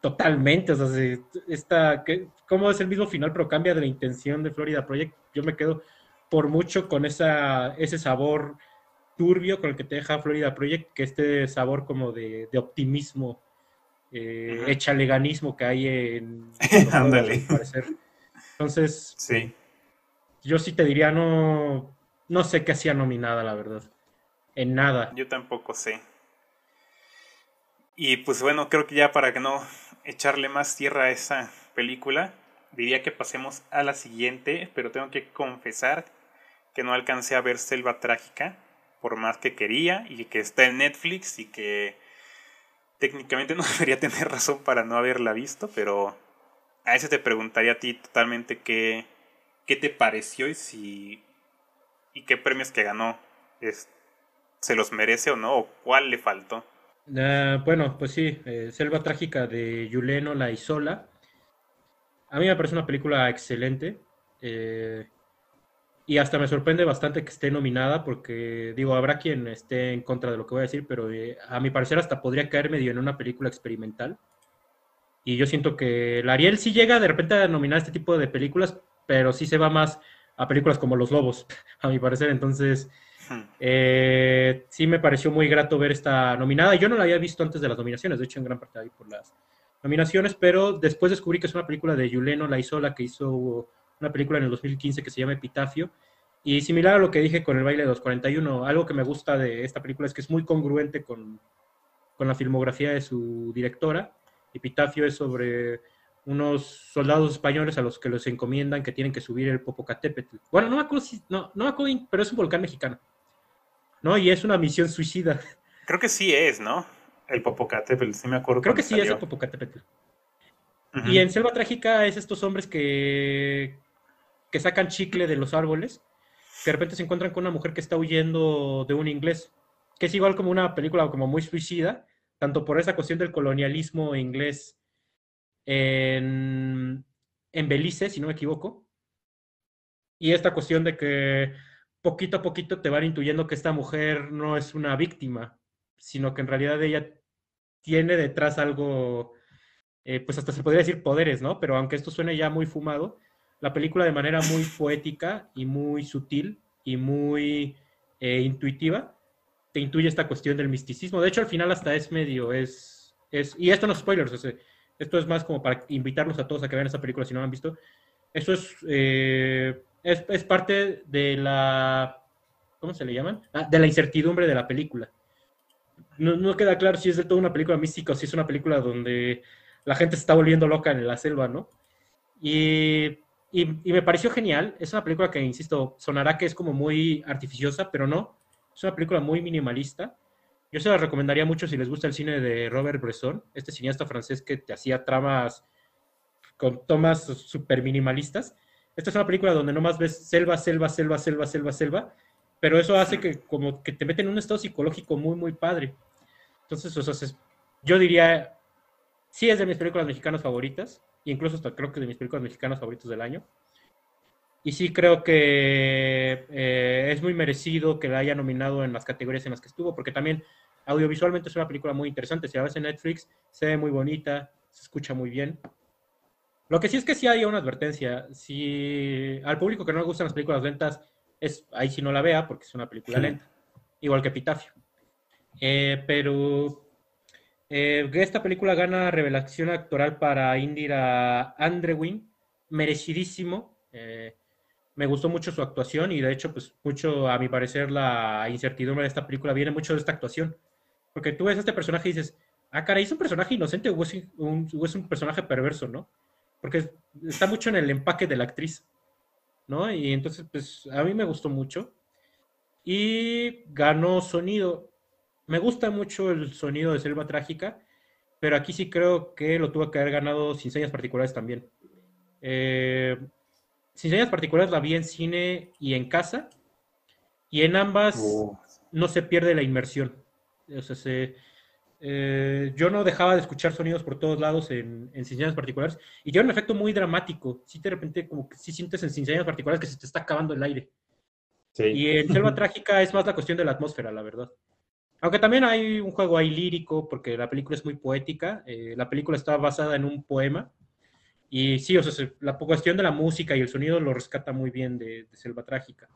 totalmente, o sea, está, que, como es el mismo final, pero cambia de la intención de Florida Project, yo me quedo, por mucho con esa, ese sabor turbio con el que te deja Florida Project, que este sabor como de, optimismo, eh, echaleganismo que hay en... Ándale. Entonces, sí. yo sí te diría, no, no sé qué hacía nominada, la verdad. En nada. Yo tampoco sé. Y pues bueno, creo que ya para que no echarle más tierra a esa película, diría que pasemos a la siguiente, pero tengo que confesar que no alcancé a ver Selva Trágica, por más que quería, y que está en Netflix y que técnicamente no debería tener razón para no haberla visto, pero a ese te preguntaría a ti totalmente qué, qué te pareció y si y qué premios que ganó es, se los merece o no, o cuál le faltó. Ah, bueno, pues sí, eh, Selva Trágica de Yuleno La Isola. A mí me parece una película excelente. Eh, y hasta me sorprende bastante que esté nominada porque, digo, habrá quien esté en contra de lo que voy a decir, pero eh, a mi parecer hasta podría caer medio en una película experimental. Y yo siento que la Ariel sí llega de repente a nominar este tipo de películas, pero sí se va más a películas como Los Lobos, a mi parecer. Entonces, hmm. eh, sí me pareció muy grato ver esta nominada. Yo no la había visto antes de las nominaciones, de hecho, en gran parte ahí por las nominaciones, pero después descubrí que es una película de Yuleno La Isola, que hizo una película en el 2015 que se llama Epitafio. Y similar a lo que dije con el baile de los 41, algo que me gusta de esta película es que es muy congruente con, con la filmografía de su directora. Epitafio es sobre unos soldados españoles a los que los encomiendan que tienen que subir el Popocatépetl. Bueno, no me acuerdo si, no, no me acuerdo, pero es un volcán mexicano. ¿No? Y es una misión suicida. Creo que sí es, ¿no? El Popocatépetl, sí me acuerdo. Creo que sí es el Popocatépetl. Y en Selva Trágica es estos hombres que, que sacan chicle de los árboles, que de repente se encuentran con una mujer que está huyendo de un inglés, que es igual como una película como muy suicida, tanto por esa cuestión del colonialismo inglés en, Belice, si no me equivoco. Y esta cuestión de que poquito a poquito te van intuyendo que esta mujer no es una víctima, sino que en realidad ella tiene detrás algo, eh, pues hasta se podría decir poderes, ¿no? Pero aunque esto suene ya muy fumado, la película de manera muy poética y muy sutil y muy eh, intuitiva te intuye esta cuestión del misticismo. De hecho, al final hasta es medio, es, es y esto no es spoilers, esto es más como para invitarlos a todos a que vean esta película si no la han visto. Eso eh, es, es, parte de la, ¿cómo se le llaman? Ah, de la incertidumbre de la película. No, no, queda claro si es de toda una película mística o si es una película donde la gente se está volviendo loca en la selva, ¿no? Y, y, y, me pareció genial. Es una película que, insisto, sonará que es como muy artificiosa, pero no. Es una película muy minimalista yo se la recomendaría mucho si les gusta el cine de Robert Bresson, este cineasta francés que te hacía tramas con tomas súper minimalistas. Esta es una película donde nomás ves selva, selva, selva, selva, selva, selva, pero eso hace que como que te meten en un estado psicológico muy, muy padre. Entonces, o sea, yo diría, sí es de mis películas mexicanas favoritas, incluso hasta creo que de mis películas mexicanas favoritas del año. Y sí creo que eh, es muy merecido que la haya nominado en las categorías en las que estuvo, porque también audiovisualmente es una película muy interesante. Si la ves en Netflix, se ve muy bonita, se escucha muy bien. Lo que sí es que sí hay una advertencia. Si al público que no le gustan las películas lentas, es, ahí sí no la vea, porque es una película lenta. Igual que Pitafio. Eh, pero eh, esta película gana revelación actoral para Indira Andrewin, merecidísimo. Eh, me gustó mucho su actuación y de hecho, pues mucho, a mi parecer, la incertidumbre de esta película viene mucho de esta actuación. Porque tú ves a este personaje y dices, ah, caray, ¿es un personaje inocente o es un, es un personaje perverso, no? Porque está mucho en el empaque de la actriz, ¿no? Y entonces, pues a mí me gustó mucho. Y ganó sonido. Me gusta mucho el sonido de Selva Trágica, pero aquí sí creo que lo tuvo que haber ganado sin señas particulares también. Eh, sin señas particulares la vi en cine y en casa, y en ambas oh. no se pierde la inmersión. O sea, eh, yo no dejaba de escuchar sonidos por todos lados en, en sin señas particulares, y tiene un efecto muy dramático. Sí, de repente, como que sí sientes en sin señas particulares que se te está acabando el aire. Y en Selva Trágica es más la cuestión de la atmósfera, la verdad. Aunque también hay un juego ahí lírico, porque la película es muy poética. Eh, la película está basada en un poema y sí, o sea, la cuestión de la música y el sonido lo rescata muy bien de, Selva Trágica.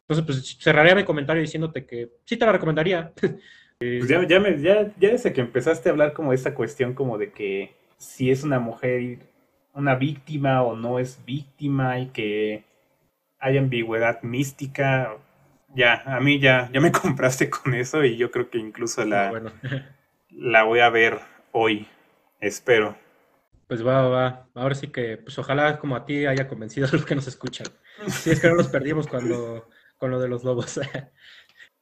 Entonces, pues cerraría mi comentario diciéndote que sí te la recomendaría. Pues ya, ya, ya, ya desde que empezaste a hablar como de esta cuestión como de que si es una mujer una víctima o no es víctima y que hay ambigüedad mística, ya, a mí ya, ya me compraste con eso y yo creo que incluso la, ah, la voy a ver hoy, espero. Pues va, va, ahora sí que, pues ojalá como a ti haya convencido a los que nos escuchan. Si es que no nos perdimos cuando, con lo de los lobos.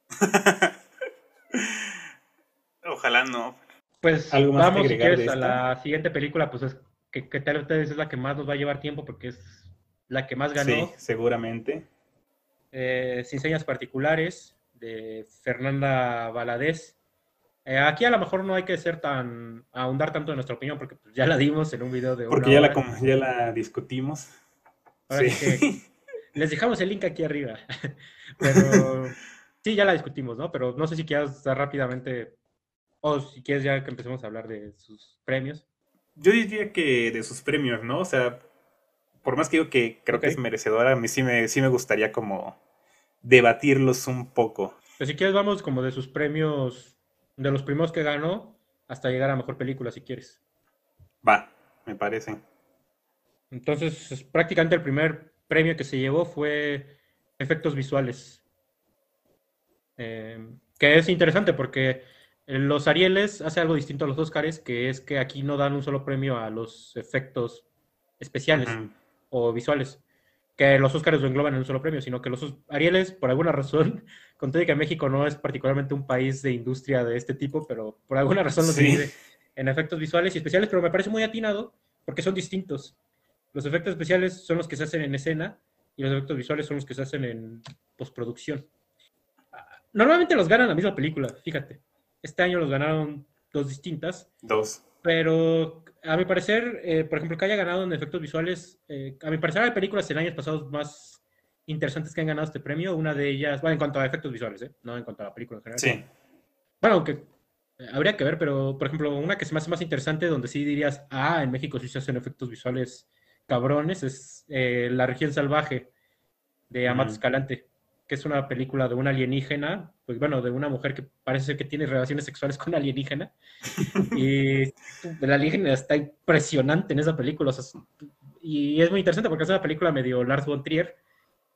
ojalá no. Pues ¿Algo más vamos, si quieres, a la siguiente película, pues es que, que, tal vez es la que más nos va a llevar tiempo porque es la que más ganó. Sí, seguramente. Eh, sin señas particulares, de Fernanda Valadez. Eh, aquí a lo mejor no hay que ser tan, ahondar tanto en nuestra opinión porque pues, ya la dimos en un video de... Porque ya, La, ya la discutimos. sí. les dejamos el link aquí arriba. Pero sí, ya la discutimos, ¿no? Pero no sé si quieras dar rápidamente, o si quieres ya que empecemos a hablar de sus premios. Yo diría que de sus premios, ¿no? O sea, por más que digo que creo que es merecedora, a mí sí me, sí me gustaría como debatirlos un poco. Pero si quieres, vamos como de sus premios, de los primos que ganó, hasta llegar a mejor película, si quieres. Va, me parece. Entonces, prácticamente el primer premio que se llevó fue efectos visuales. Eh, que es interesante porque los Arieles hace algo distinto a los Oscars, que es que aquí no dan un solo premio a los efectos especiales o visuales, que los Oscars lo engloban en un solo premio, sino que los Arieles, por alguna razón, con todo que México no es particularmente un país de industria de este tipo, pero por alguna razón lo divide en efectos visuales y especiales, pero me parece muy atinado porque son distintos. Los efectos especiales son los que se hacen en escena y los efectos visuales son los que se hacen en postproducción. Normalmente los ganan la misma película, fíjate. Este año los ganaron dos distintas. Dos. Pero a mi parecer, eh, por ejemplo, que haya ganado en efectos visuales, eh, a mi parecer hay películas en años pasados más interesantes que han ganado este premio. Una de ellas, bueno, en cuanto a efectos visuales, ¿eh? no en cuanto a la película en general. Sí. Bueno, aunque habría que ver, pero por ejemplo, una que se me hace más interesante, donde sí dirías, ah, en México sí se hacen efectos visuales cabrones, es La región salvaje de Amato Escalante que es una película de una alienígena, pues bueno, de una mujer que parece ser que tiene relaciones sexuales con alienígena. y la alienígena está impresionante en esa película. y es muy interesante porque es una película medio Lars von Trier,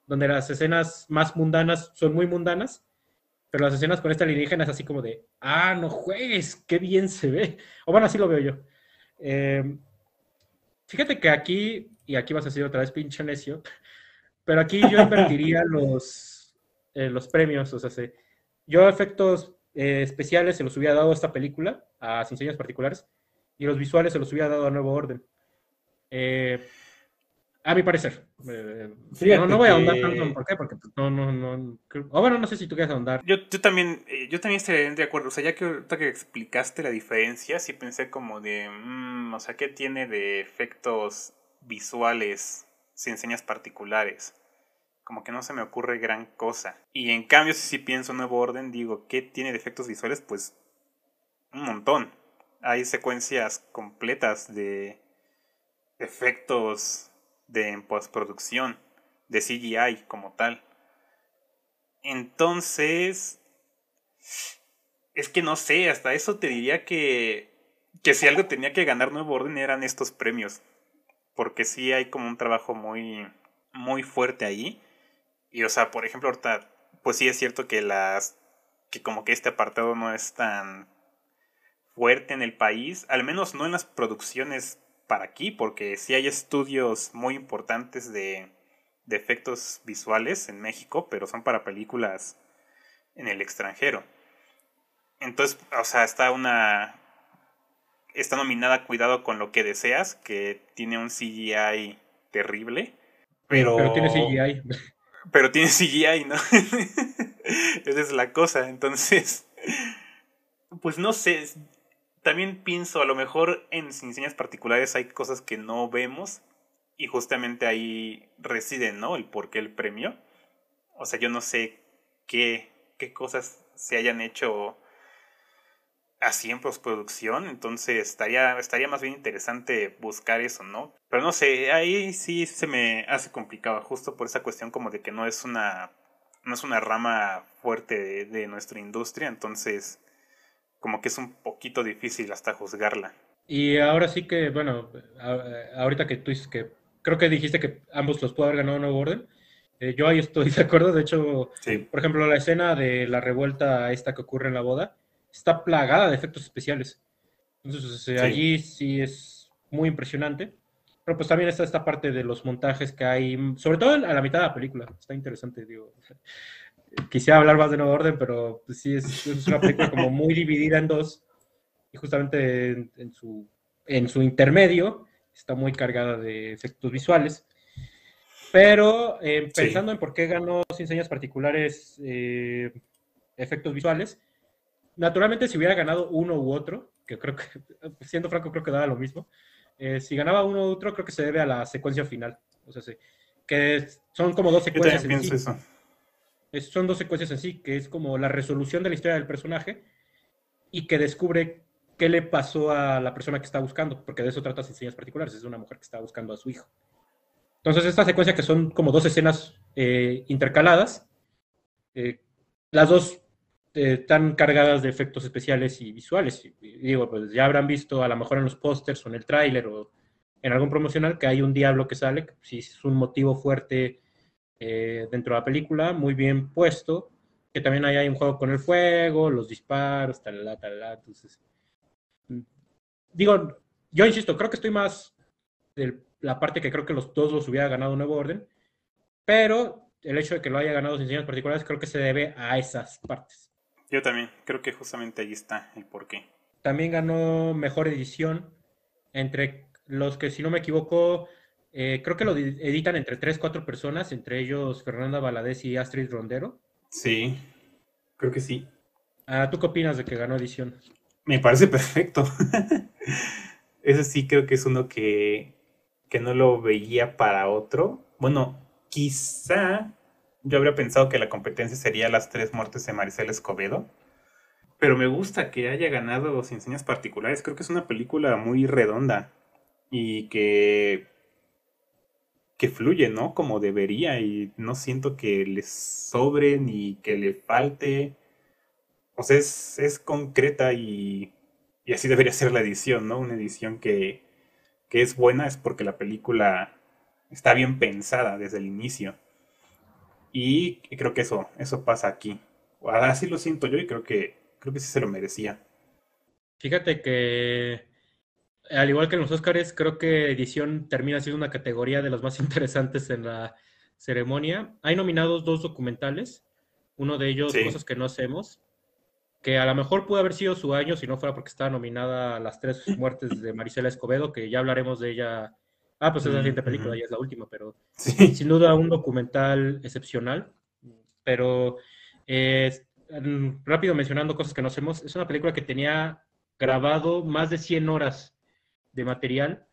donde las escenas más mundanas son muy mundanas, pero las escenas con esta alienígena es así como de, ah, no juegues, qué bien se ve. O bueno, así lo veo yo. Eh, fíjate que aquí, y aquí vas a decir otra vez pinche necio, pero aquí yo invertiría los eh, los premios, o sea, se, yo efectos eh, especiales se los hubiera dado a esta película, a Sin Señas Particulares, y los visuales se los hubiera dado a Nuevo Orden. Eh, a mi parecer. no, no voy a ahondar tanto en por qué, porque pues, no, no, no. O bueno, no sé si tú quieres ahondar. Yo, yo también, yo también estoy de acuerdo. O sea, ya que, que explicaste la diferencia, sí pensé como de. Mm, o sea, ¿qué tiene de efectos visuales sin señas particulares? Como que no se me ocurre gran cosa. Y en cambio, si pienso Nuevo Orden, digo, ¿qué tiene de efectos visuales? Pues un montón. Hay secuencias completas de efectos de postproducción, de CGI como tal. Entonces, es que no sé, hasta eso te diría que, que si algo tenía que ganar Nuevo Orden eran estos premios. Porque sí hay como un trabajo muy, muy fuerte ahí. Y o sea, por ejemplo, ahorita, pues sí es cierto que las. que como que este apartado no es tan fuerte en el país, al menos no en las producciones para aquí, porque sí hay estudios muy importantes de, de efectos visuales en México, pero son para películas en el extranjero. Entonces, o sea, está una. Está nominada Cuidado con lo que deseas, que tiene un CGI terrible. Pero, pero tiene CGI. Pero tiene CGI, ¿no? Esa es la cosa. Entonces, pues no sé. También pienso, a lo mejor en señas particulares hay cosas que no vemos. Y justamente ahí reside, ¿no? El por qué el premio. O sea, yo no sé qué, qué cosas se hayan hecho así en postproducción, entonces estaría, estaría más bien interesante buscar eso, ¿no? Pero no sé, ahí sí se me hace complicado, justo por esa cuestión como de que no es una no es una rama fuerte de, nuestra industria, entonces como que es un poquito difícil hasta juzgarla. Y ahora sí que, bueno, ahorita que tú dices que creo que dijiste que ambos los pudo haber ganado Nuevo Orden. Eh, yo ahí estoy de acuerdo. De hecho, por ejemplo, la escena de la revuelta esta que ocurre en la boda está plagada de efectos especiales. Entonces, allí sí es muy impresionante. Pero pues también está esta parte de los montajes que hay, sobre todo a la mitad de la película. Está interesante, digo. Quisiera hablar más de Nuevo Orden, pero pues, sí es, una película como muy dividida en dos. Y justamente en, su, en su intermedio está muy cargada de efectos visuales. Pero eh, pensando en por qué ganó sin señas particulares eh, efectos visuales, naturalmente si hubiera ganado uno u otro, que creo que, siendo franco, creo que daba lo mismo, eh, si ganaba uno u otro, creo que se debe a la secuencia final. O sea, sí, que son como dos secuencias en sí. son dos secuencias en sí, que es como la resolución de la historia del personaje y que descubre qué le pasó a la persona que está buscando, porque de eso trata sin señas particulares, es una mujer que está buscando a su hijo. Entonces, esta secuencia que son como dos escenas eh, intercaladas, eh, las dos eh, cargadas de efectos especiales y visuales. Digo, pues ya habrán visto a lo mejor en los pósters o en el tráiler o en algún promocional que hay un diablo que sale, que sí es un motivo fuerte dentro de la película, muy bien puesto, que también hay un juego con el fuego, los disparos, tal, tal, tal, entonces digo, yo insisto, creo que estoy más de la parte que creo que los dos los hubiera ganado Nuevo Orden, pero el hecho de que lo haya ganado sin señas particulares creo que se debe a esas partes. Yo también, creo que justamente ahí está el porqué. También ganó mejor edición entre los que, si no me equivoco, eh, creo que lo editan entre 3, 4 personas, entre ellos Fernanda Valadez y Astrid Rondero. Sí, creo que sí. Ah, ¿Tú qué opinas de que ganó edición? Me parece perfecto. Ese sí creo que es uno que, que no lo veía para otro. Bueno, quizá yo habría pensado que la competencia sería las tres muertes de Maricel Escobedo. Pero me gusta que haya ganado sin señas particulares. Creo que es una película muy redonda. Y que. que fluye, ¿no? Como debería. Y no siento que le sobre ni que le falte o sea, es, concreta y, así debería ser la edición, ¿no? Una edición que, es buena es porque la película está bien pensada desde el inicio. Y creo que eso, eso pasa aquí. Así lo siento yo y creo que, creo que sí se lo merecía. Fíjate que, al igual que en los Oscars, creo que edición termina siendo una categoría de las más interesantes en la ceremonia. Hay nominados dos documentales, uno de ellos Cosas que no hacemos, que a lo mejor pudo haber sido su año si no fuera porque estaba nominada a las tres muertes de Marisela Escobedo, que ya hablaremos de ella. Ah, pues es la siguiente película, ya es la última, pero sin duda un documental excepcional. Pero eh, rápido mencionando cosas que no hacemos, es una película que tenía grabado más de 100 horas de material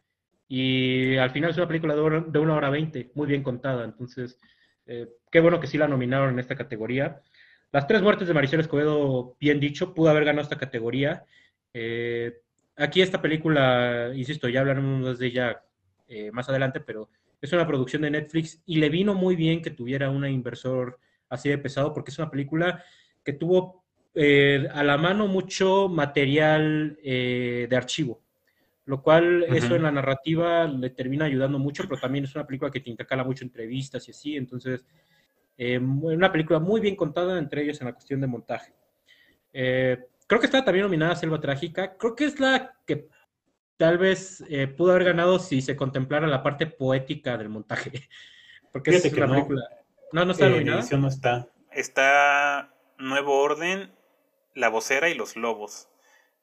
y al final es una película de, una hora veinte, muy bien contada. Entonces, eh, qué bueno que sí la nominaron en esta categoría. Las tres muertes de Marisol Escobedo, bien dicho, pudo haber ganado esta categoría. Eh, aquí esta película, insisto, ya hablaremos de ella eh, más adelante, pero es una producción de Netflix y le vino muy bien que tuviera un inversor así de pesado porque es una película que tuvo eh, a la mano mucho material de archivo, lo cual eso en la narrativa le termina ayudando mucho, pero también es una película que te intercala mucho entrevistas y así, entonces eh, una película muy bien contada, entre ellos en la cuestión de montaje. Eh, creo que está también nominada Selva Trágica. Creo que es la que tal vez eh, pudo haber ganado si se contemplara la parte poética del montaje. Porque es una película. No, no está nominada. no está. Está Nuevo Orden, La Vocera y Los Lobos.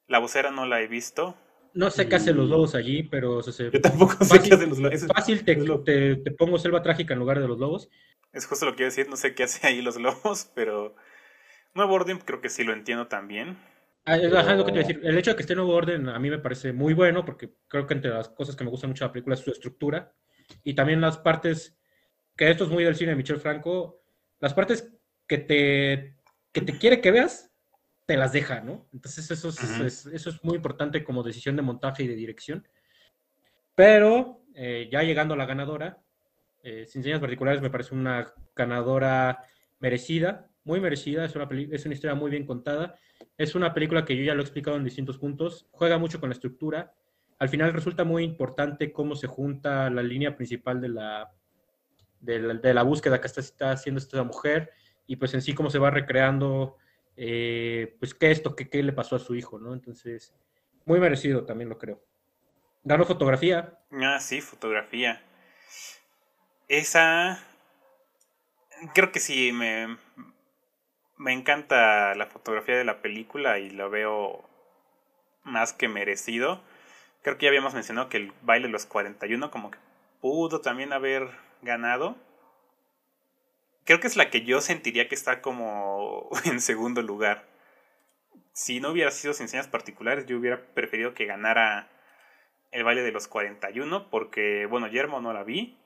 La Vocera no la he visto. No sé qué hacen los lobos allí, pero... Yo tampoco sé qué hacen los lobos. Es fácil, te, te, te, pongo selva trágica en lugar de los lobos. Es justo lo que iba a decir, no sé qué hacen ahí los lobos, pero Nuevo Orden creo que sí lo entiendo también. Ah, lo que te iba a decir. El hecho de que esté Nuevo Orden a mí me parece muy bueno, porque creo que entre las cosas que me gustan mucho de la película es su estructura y también las partes, que esto es muy del cine de Michel Franco, las partes que te, que te quiere que veas, te las deja, ¿no? Entonces eso es, eso es muy importante como decisión de montaje y de dirección. Pero eh, ya llegando a la ganadora, eh, sin señas particulares, me parece una ganadora merecida, muy merecida, es una, es una historia muy bien contada. Es una película que yo ya lo he explicado en distintos puntos, juega mucho con la estructura. Al final resulta muy importante cómo se junta la línea principal de la, de la, búsqueda que está, haciendo esta mujer y pues en sí cómo se va recreando, eh, pues qué esto, qué, qué le pasó a su hijo, ¿no? Entonces, muy merecido también lo creo. Ganó fotografía. Ah, sí, fotografía. Esa. Creo que sí, me, me encanta la fotografía de la película y lo veo más que merecido. Creo que ya habíamos mencionado que el baile de los 41 como que pudo también haber ganado. Creo que es la que yo sentiría que está como en segundo lugar. Si no hubiera sido sin señas particulares, yo hubiera preferido que ganara el baile de los 41 porque, bueno, Yermo no la vi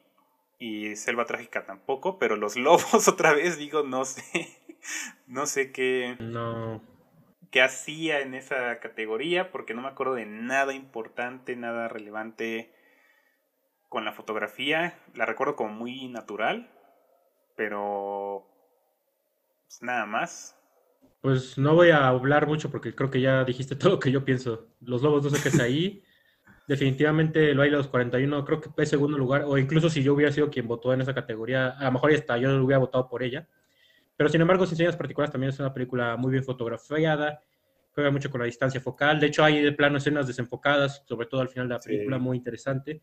y Selva Trágica tampoco, pero los lobos otra vez digo, no sé, no sé qué, no. qué hacía en esa categoría porque no me acuerdo de nada importante, nada relevante con la fotografía, la recuerdo como muy natural, pero pues, nada más. Pues no voy a hablar mucho porque creo que ya dijiste todo lo que yo pienso. Los lobos no sé qué es ahí definitivamente el baile de los 41 creo que es segundo lugar, o incluso si yo hubiera sido quien votó en esa categoría, a lo mejor hasta yo hubiera votado por ella. Pero sin embargo, Sin Señas Particulares también es una película muy bien fotografiada, juega mucho con la distancia focal. De hecho, hay de plano escenas desenfocadas, sobre todo al final de la película, muy interesante.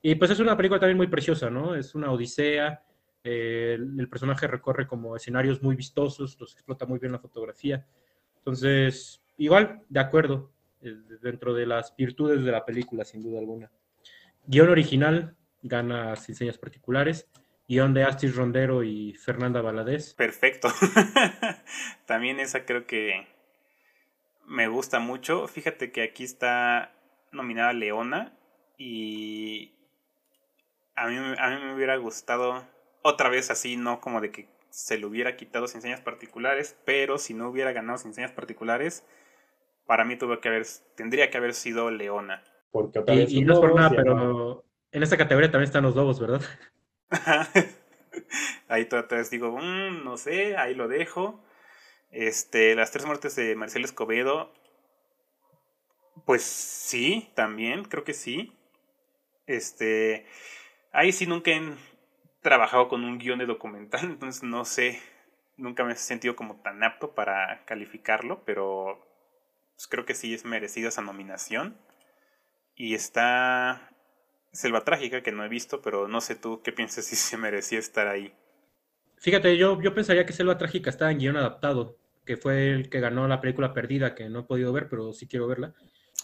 Y pues es una película también muy preciosa, ¿no? Es una odisea. Eh, el, personaje recorre como escenarios muy vistosos, los explota muy bien la fotografía. Entonces, igual, de acuerdo dentro de las virtudes de la película, sin duda alguna. Guión original, gana sin señas particulares. Guión de Astis Rondero y Fernanda Valadez. Perfecto. También esa creo que me gusta mucho. Fíjate que aquí está nominada Leona y a mí, a mí me hubiera gustado otra vez así, no como de que se le hubiera quitado sin señas particulares, pero si no hubiera ganado sin señas particulares, para mí tuvo que haber, tendría que haber sido Leona. Porque y, no es por nada, pero en esta categoría también están los lobos, ¿verdad? ahí todavía digo, mm, no sé, ahí lo dejo. Este, las tres muertes de Marcelo Escobedo, pues sí, también, creo que sí. Este, ahí sí nunca he trabajado con un guion de documental, entonces no sé, nunca me he sentido como tan apto para calificarlo, pero pues, creo que sí es merecida esa nominación. Y está Selva Trágica, que no he visto, pero no sé tú qué piensas si se merecía estar ahí. Fíjate, yo, yo pensaría que Selva Trágica está en guion adaptado, que fue el que ganó la película Perdida, que no he podido ver, pero sí quiero verla.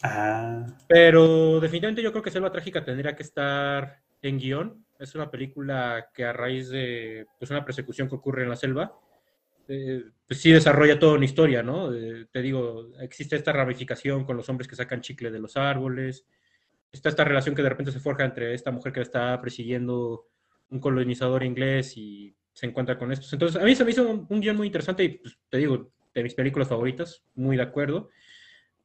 Ah. Pero definitivamente yo creo que Selva Trágica tendría que estar en guion. Es una película que a raíz de pues, una persecución que ocurre en la selva, eh, pues sí desarrolla toda una historia, ¿no? te digo, existe esta ramificación con los hombres que sacan chicle de los árboles, está esta relación que de repente se forja entre esta mujer que está persiguiendo un colonizador inglés y se encuentra con estos. Entonces, a mí se me hizo un, guion muy interesante y pues, te digo, de mis películas favoritas, muy de acuerdo.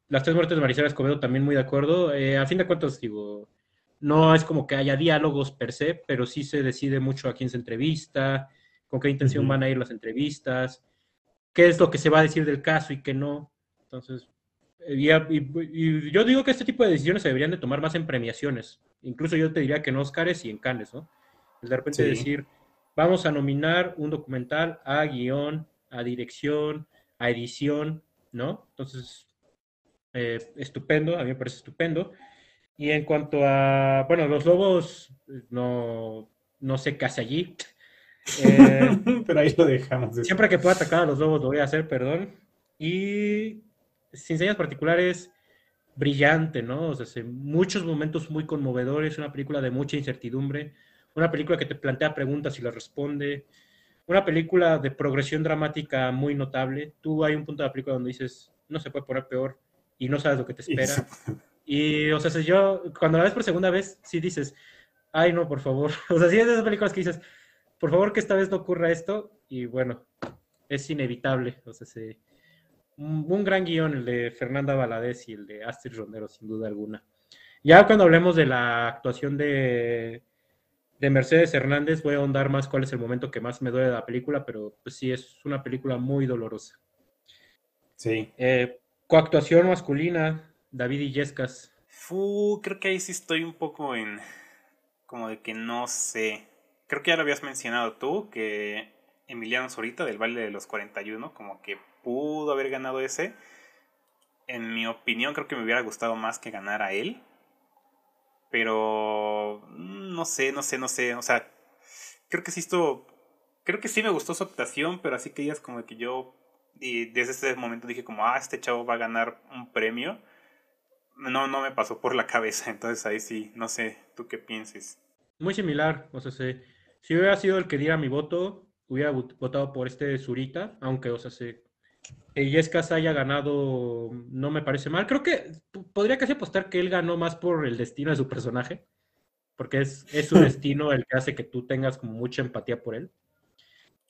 Las tres muertes de Maricela Escobedo también muy de acuerdo. Eh, a fin de cuentas, digo, no es como que haya diálogos per se, pero sí se decide mucho a quién se entrevista, con qué intención van a ir las entrevistas, qué es lo que se va a decir del caso y qué no. Entonces, y, yo digo que este tipo de decisiones se deberían de tomar más en premiaciones. Incluso yo te diría que en Oscars y en Cannes, ¿no? De repente decir, vamos a nominar un documental a guion, a dirección, a edición, ¿no? Entonces, eh, estupendo, a mí me parece estupendo. Y en cuanto a, bueno, los lobos, no, no sé qué hace allí. Eh, Pero ahí lo dejamos. Siempre que pueda atacar a los lobos lo voy a hacer, perdón. Y sin señas particulares, brillante, ¿no? O sea, muchos momentos muy conmovedores, una película de mucha incertidumbre, una película que te plantea preguntas y las responde, una película de progresión dramática muy notable. Tú hay un punto de la película donde dices, no se puede poner peor y no sabes lo que te espera. Y, o sea, si yo, cuando la ves por segunda vez, sí dices, ay, no, por favor. O sea, sí es de esas películas que dices, por favor que esta vez no ocurra esto. Y bueno, es inevitable. O sea, un, gran guion el de Fernanda Valadez y el de Astrid Rondero, sin duda alguna. Ya cuando hablemos de la actuación de, de Mercedes Hernández voy a ahondar más cuál es el momento que más me duele de la película, pero pues sí, es una película muy dolorosa. Sí. Eh, coactuación masculina, David Illescas. Fu, creo que ahí sí estoy un poco en. como de que no sé. Creo que ya lo habías mencionado tú, que Emiliano Zorita del baile de los 41, como que pudo haber ganado ese. En mi opinión, creo que me hubiera gustado más que ganara él. Pero mm, no sé, no sé, no sé. O sea, creo que sí esto. Creo que sí me gustó su actuación, pero así que ella es como que yo. Y desde ese momento dije como, ah, este chavo va a ganar un premio. No, no me pasó por la cabeza. Entonces ahí sí, no sé, tú qué pienses. Muy similar. O sea, si, si hubiera sido el que diera mi voto, hubiera votado por este Zurita, aunque, o sea, se que Yescas haya ganado no me parece mal. Creo que podría casi apostar que él ganó más por el destino de su personaje, porque es, es su destino el que hace que tú tengas como mucha empatía por él.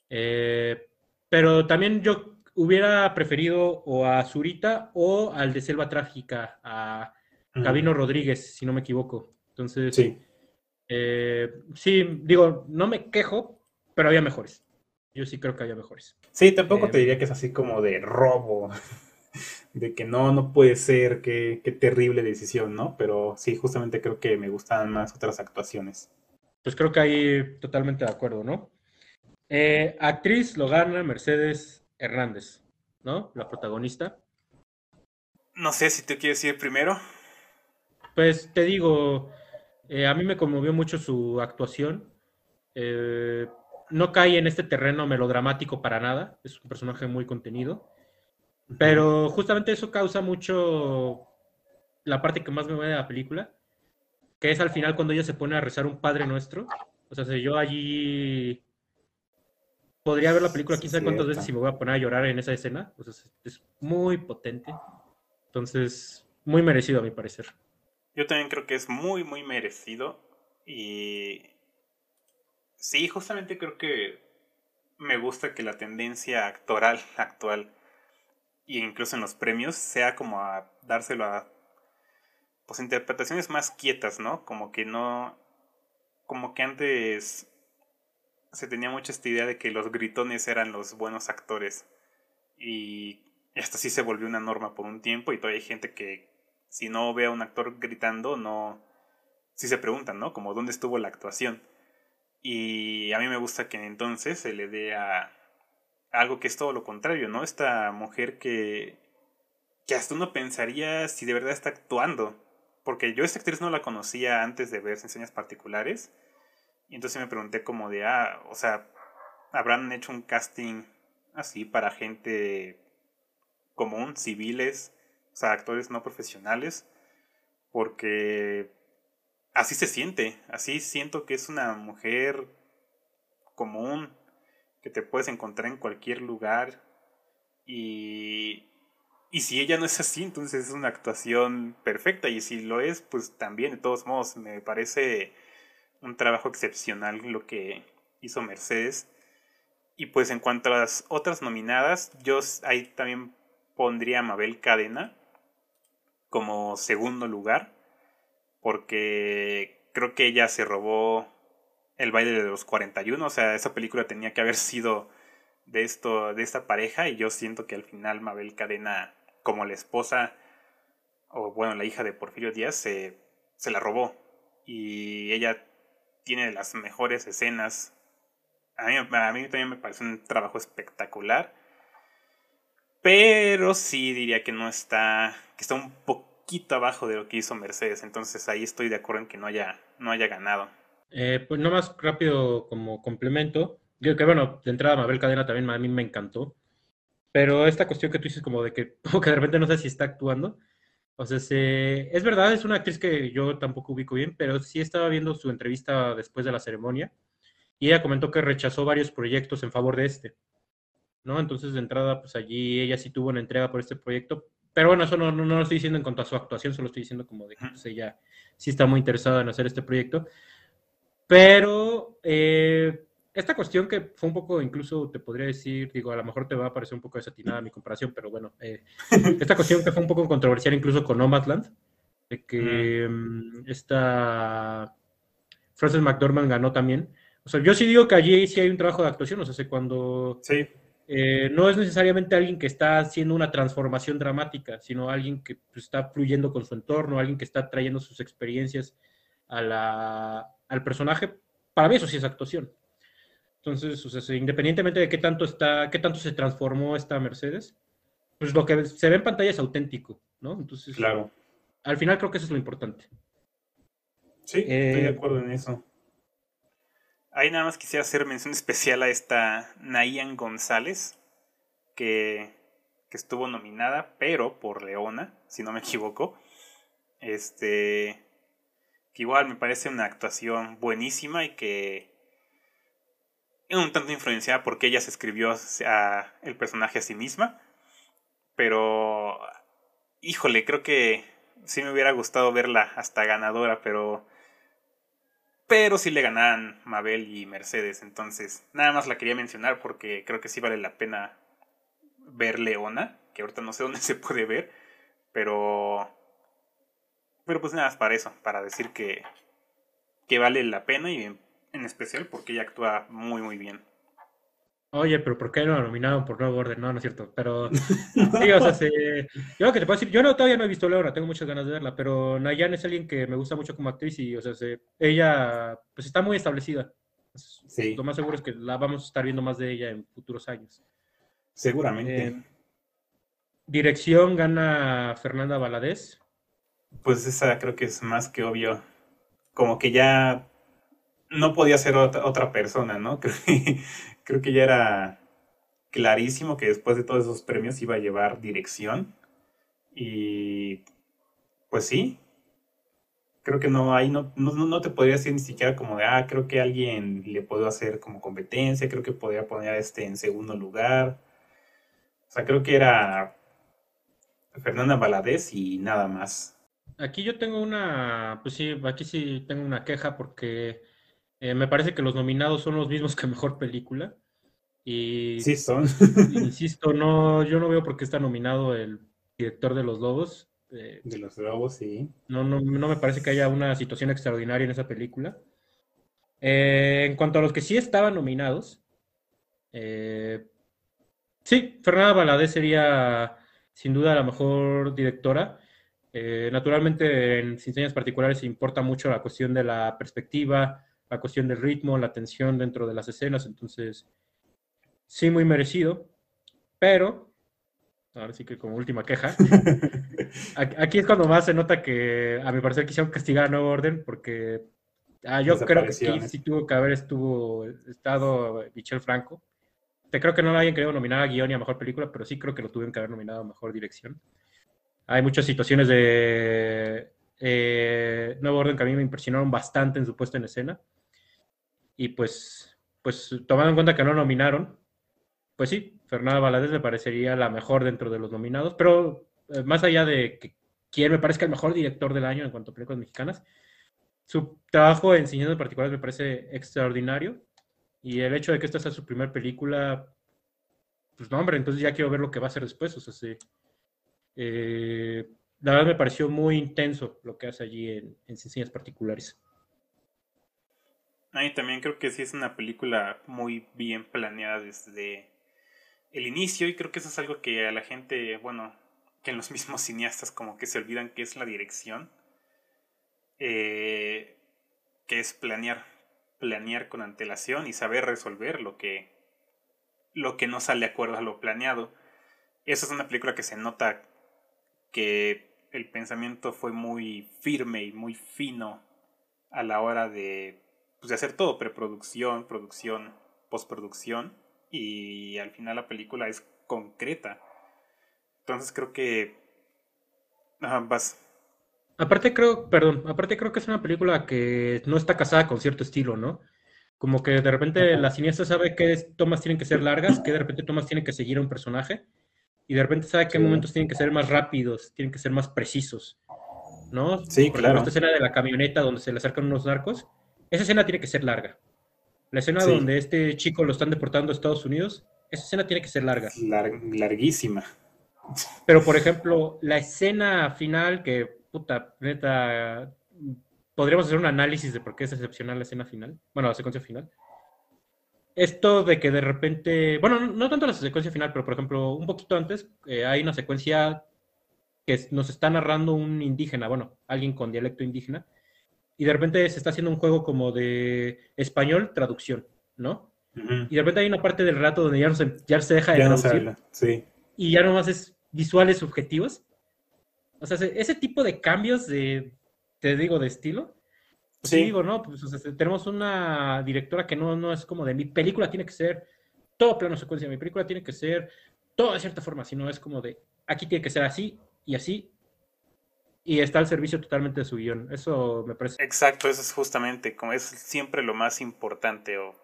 Eh, pero también yo hubiera preferido o a Zurita o al de Selva Trágica, a Gabino Rodríguez, si no me equivoco. Entonces, sí. Eh, sí, digo, no me quejo, pero había mejores. Yo sí creo que haya mejores. Sí, tampoco te eh, diría que es así como de robo, de que no, no puede ser, qué, qué terrible decisión, ¿no? Pero sí, justamente creo que me gustan más otras actuaciones. Pues creo que ahí totalmente de acuerdo, ¿no? Eh, actriz lo gana Mercedes Hernández, ¿no? La protagonista. No sé si te quieres ir primero. Pues te digo, eh, a mí me conmovió mucho su actuación. Eh, no cae en este terreno melodramático para nada, es un personaje muy contenido, pero justamente eso causa mucho la parte que más me mueve de la película, que es al final cuando ella se pone a rezar un Padre Nuestro. O sea, si yo allí podría ver la película quién sabe cuántas veces y me voy a poner a llorar en esa escena. O sea, es muy potente. Entonces, muy merecido a mi parecer. Yo también creo que es muy, muy merecido. Y Sí, justamente creo que me gusta que la tendencia actoral actual e incluso en los premios sea como a dárselo a pues interpretaciones más quietas, ¿no? Como que no como que antes se tenía mucha esta idea de que los gritones eran los buenos actores y esto sí se volvió una norma por un tiempo y todavía hay gente que si no ve a un actor gritando no sí se preguntan, ¿no? Como dónde estuvo la actuación. Y a mí me gusta que entonces se le dé a algo que es todo lo contrario, ¿no? Esta mujer que, que hasta uno pensaría si de verdad está actuando. Porque yo esta actriz no la conocía antes de ver enseñas particulares. Y entonces me pregunté como de, ah, o sea, ¿habrán hecho un casting así para gente común, civiles, o sea, actores no profesionales? Porque así se siente, así siento que es una mujer común, que te puedes encontrar en cualquier lugar y, y si ella no es así, entonces es una actuación perfecta y si lo es, pues también de todos modos me parece un trabajo excepcional lo que hizo Mercedes. Y pues en cuanto a las otras nominadas, yo ahí también pondría a Mabel Cadena como segundo lugar porque creo que ella se robó el baile de los 41, o sea, esa película tenía que haber sido de esto de esta pareja y yo siento que al final Mabel Cadena como la esposa o bueno, la hija de Porfirio Díaz se, se la robó y ella tiene las mejores escenas. A mí, a mí también me parece un trabajo espectacular. Pero sí diría que no está, que está un poco poquito abajo de lo que hizo Mercedes, entonces ahí estoy de acuerdo en que no haya, no haya ganado. Eh, pues no más rápido como complemento, digo que bueno, de entrada Mabel Cadena también a mí me encantó, pero esta cuestión que tú dices como de que, como que de repente no sé si está actuando, o sea, se, es verdad, es una actriz que yo tampoco ubico bien, pero sí estaba viendo su entrevista después de la ceremonia y ella comentó que rechazó varios proyectos en favor de este. ¿no? Entonces, de entrada, pues allí ella sí tuvo una entrega por este proyecto, pero bueno, eso no, no, lo estoy diciendo en cuanto a su actuación, solo estoy diciendo como de que pues, ella sí está muy interesada en hacer este proyecto. Pero eh, esta cuestión que fue un poco, incluso te podría decir, digo, a lo mejor te va a parecer un poco desatinada mi comparación, pero bueno, eh, esta cuestión que fue un poco controversial incluso con Nomadland, de que mm, esta Frances McDormand ganó también. O sea, yo sí digo que allí sí hay un trabajo de actuación, o sea, cuando sí. Eh, no es necesariamente alguien que está haciendo una transformación dramática, sino alguien que pues, está fluyendo con su entorno, alguien que está trayendo sus experiencias a la, al personaje. Para mí eso sí es actuación. Entonces, o sea, independientemente de qué tanto está, qué tanto se transformó esta Mercedes, pues lo que se ve en pantalla es auténtico, ¿no? Entonces, claro. Al final creo que eso es lo importante. Sí, estoy de eh, acuerdo en eso. Ahí nada más quisiera hacer mención especial a esta Nayan González, que, que estuvo nominada, pero por Leona, si no me equivoco. Este. Que igual me parece una actuación buenísima y que. Un tanto influenciada porque ella se escribió a el personaje a sí misma. Pero. Híjole, creo que sí me hubiera gustado verla hasta ganadora, pero pero sí le ganaban Mabel y Mercedes. Entonces, nada más la quería mencionar porque creo que sí vale la pena ver Leona, que ahorita no sé dónde se puede ver, pero. Pero pues nada más para eso, para decir que, que vale la pena y en, en especial porque ella actúa muy, muy bien. Oye, pero ¿por qué no lo nominaron por nuevo orden? No, no es cierto. Pero, sí, o sea, yo lo que te puedo decir, yo no, todavía no he visto Leona, tengo muchas ganas de verla, pero Nayan es alguien que me gusta mucho como actriz y, o sea, ella, pues está muy establecida. Sí. Lo más seguro es que la vamos a estar viendo más de ella en futuros años. Seguramente. Eh, dirección gana Fernanda Valadez. Pues esa creo que es más que obvio. Como que ya no podía ser otra, otra persona, ¿no? Creo que, creo que ya era clarísimo que después de todos esos premios iba a llevar dirección. Y pues sí, creo que no hay, no, no, te podría decir ni siquiera como de, ah, creo que alguien le puedo hacer como competencia, creo que podría poner este en segundo lugar. O sea, creo que era Fernanda Valadez y nada más. Aquí yo tengo una, pues sí, aquí sí tengo una queja porque eh, me parece que los nominados son los mismos que mejor película. Y sí, son. insisto, no, yo no veo por qué está nominado el director de los Lobos. Eh, de los Lobos, sí. No, no, no, me parece que haya una situación extraordinaria en esa película. Eh, en cuanto a los que sí estaban nominados, sí, Fernanda Valadez sería sin duda la mejor directora. naturalmente, en Sin Particulares importa mucho la cuestión de la perspectiva, la cuestión del ritmo, la tensión dentro de las escenas, entonces sí muy merecido, pero ahora sí que como última queja, aquí es cuando más se nota que a mi parecer quisieron castigar a Nuevo Orden porque ah, yo creo que sí tuvo que haber estuvo, estado Michel Franco. Te creo que no lo hayan querido nominar a guion y a mejor película, pero sí creo que lo tuvieron que haber nominado a mejor dirección. Hay muchas situaciones de eh, Nuevo Orden que a mí me impresionaron bastante en su puesta en escena. Y pues, pues tomando en cuenta que no nominaron, pues sí, Fernanda Valadez me parecería la mejor dentro de los nominados, pero eh, más allá de que quien me parezca el mejor director del año en cuanto a películas mexicanas, su trabajo en cine en particular me parece extraordinario y el hecho de que esta sea su primera película, pues no, hombre, entonces ya quiero ver lo que va a hacer después, o sea, sí. Eh, la verdad me pareció muy intenso lo que hace allí en, en particulares. Y también creo que sí es una película muy bien planeada desde el inicio y creo que eso es algo que a la gente, bueno, que en los mismos cineastas como que se olvidan que es la dirección, eh, que es planear, planear con antelación y saber resolver lo que, lo que no sale de acuerdo a lo planeado. Esa es una película que se nota que el pensamiento fue muy firme y muy fino a la hora de pues, de hacer todo, preproducción, producción, postproducción, y al final la película es concreta. Entonces creo que... vas. Aparte creo, perdón, aparte creo que es una película que no está casada con cierto estilo, ¿no? Como que de repente la cineasta sabe qué tomas tienen que ser largas, que de repente tomas tienen que seguir a un personaje, y de repente sabe qué momentos tienen que ser más rápidos, tienen que ser más precisos, ¿no? Sí, Por claro. esta escena de la camioneta donde se le acercan unos narcos, esa escena tiene que ser larga. La escena donde este chico lo están deportando a Estados Unidos, esa escena tiene que ser larga. larguísima. Pero, por ejemplo, la escena final, que, puta, neta, podríamos hacer un análisis de por qué es excepcional la escena final, bueno, la secuencia final. Esto de que de repente, bueno, no, tanto la secuencia final, pero por ejemplo, un poquito antes, eh, hay una secuencia que nos está narrando un indígena, bueno, alguien con dialecto indígena, y de repente se está haciendo un juego como de español traducción, ¿no? Y de repente hay una parte del rato donde ya, no se, ya se deja de traducir. sí. Y ya nomás es visuales subjetivos. O sea, ese tipo de cambios de, te digo, de estilo. Pues sí. digo, no, pues tenemos una directora que no, no es como de mi película tiene que ser todo plano secuencia, mi película tiene que ser todo de cierta forma, sino es como de aquí tiene que ser así y así y está al servicio totalmente de su guion. Eso me parece. Exacto, eso es justamente, como es siempre lo más importante, o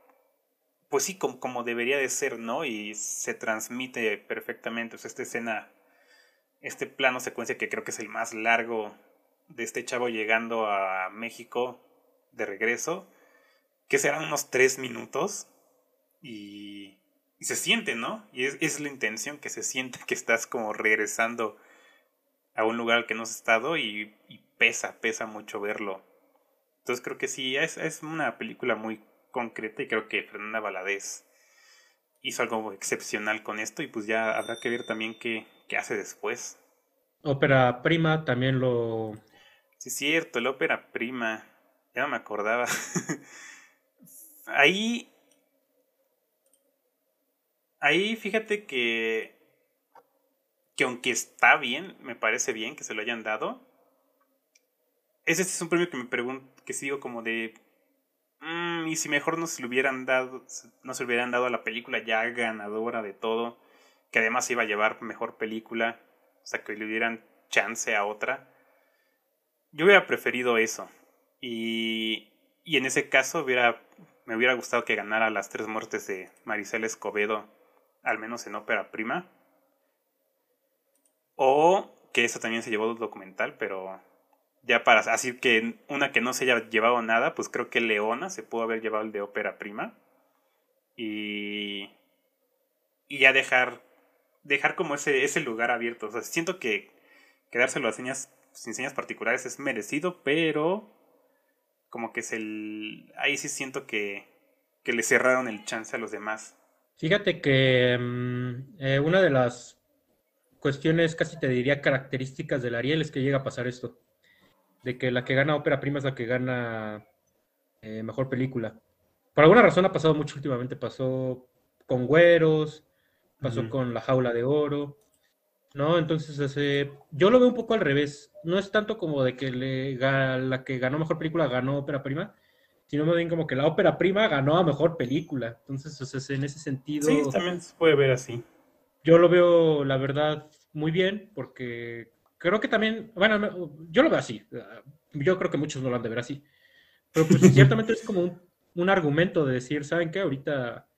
pues sí, como, como debería de ser, ¿no? Y se transmite perfectamente. O sea, esta escena, este plano secuencia que creo que es el más largo de este chavo llegando a México de regreso, que serán unos tres minutos, y, y se siente, ¿no? Y es, es la intención que se siente que estás como regresando a un lugar al que no has estado y, pesa, pesa mucho verlo. Entonces creo que sí, es, es una película muy concreta y creo que Fernanda Valadez hizo algo excepcional con esto y pues ya habrá que ver también qué, qué hace después. Ópera prima también lo... Sí, es cierto, el ópera prima. Ya no me acordaba. ahí... Ahí fíjate que que aunque está bien, me parece bien que se lo hayan dado. Ese es un premio que me pregunto, que sigo como de... Mm, y si mejor no se lo hubieran dado, no se hubieran dado a la película ya ganadora de todo, que además iba a llevar mejor película, o sea, que le hubieran chance a otra. Yo hubiera preferido eso. Y, y en ese caso me hubiera gustado que ganara las tres muertes de Maricel Escobedo, al menos en ópera prima. O que eso también se llevó el documental, pero ya para así que una que no se haya llevado nada, pues creo que Leona se pudo haber llevado el de ópera prima. Y, y ya dejar, dejar como ese, ese lugar abierto. O sea, siento que quedárselo a señas, sin señas particulares es merecido, pero como que es el... Ahí sí siento que, que le cerraron el chance a los demás. Fíjate que mm, eh, una de las cuestiones, casi te diría características del Ariel, es que llega a pasar esto. De que la que gana ópera prima es la que gana eh, mejor película. Por alguna razón ha pasado mucho últimamente. Pasó con Güeros, pasó con La Jaula de Oro. ¿No? Entonces, ese, yo lo veo un poco al revés. No es tanto como de que le, la que ganó mejor película ganó ópera prima, sino más bien como que la ópera prima ganó a mejor película. Entonces, en ese sentido. Sí, también se puede ver así. Yo lo veo, la verdad, muy bien, porque creo que también, bueno, yo lo veo así. Yo creo que muchos no lo han de ver así. Pero pues ciertamente es como un, argumento de decir, ¿saben qué? Ahorita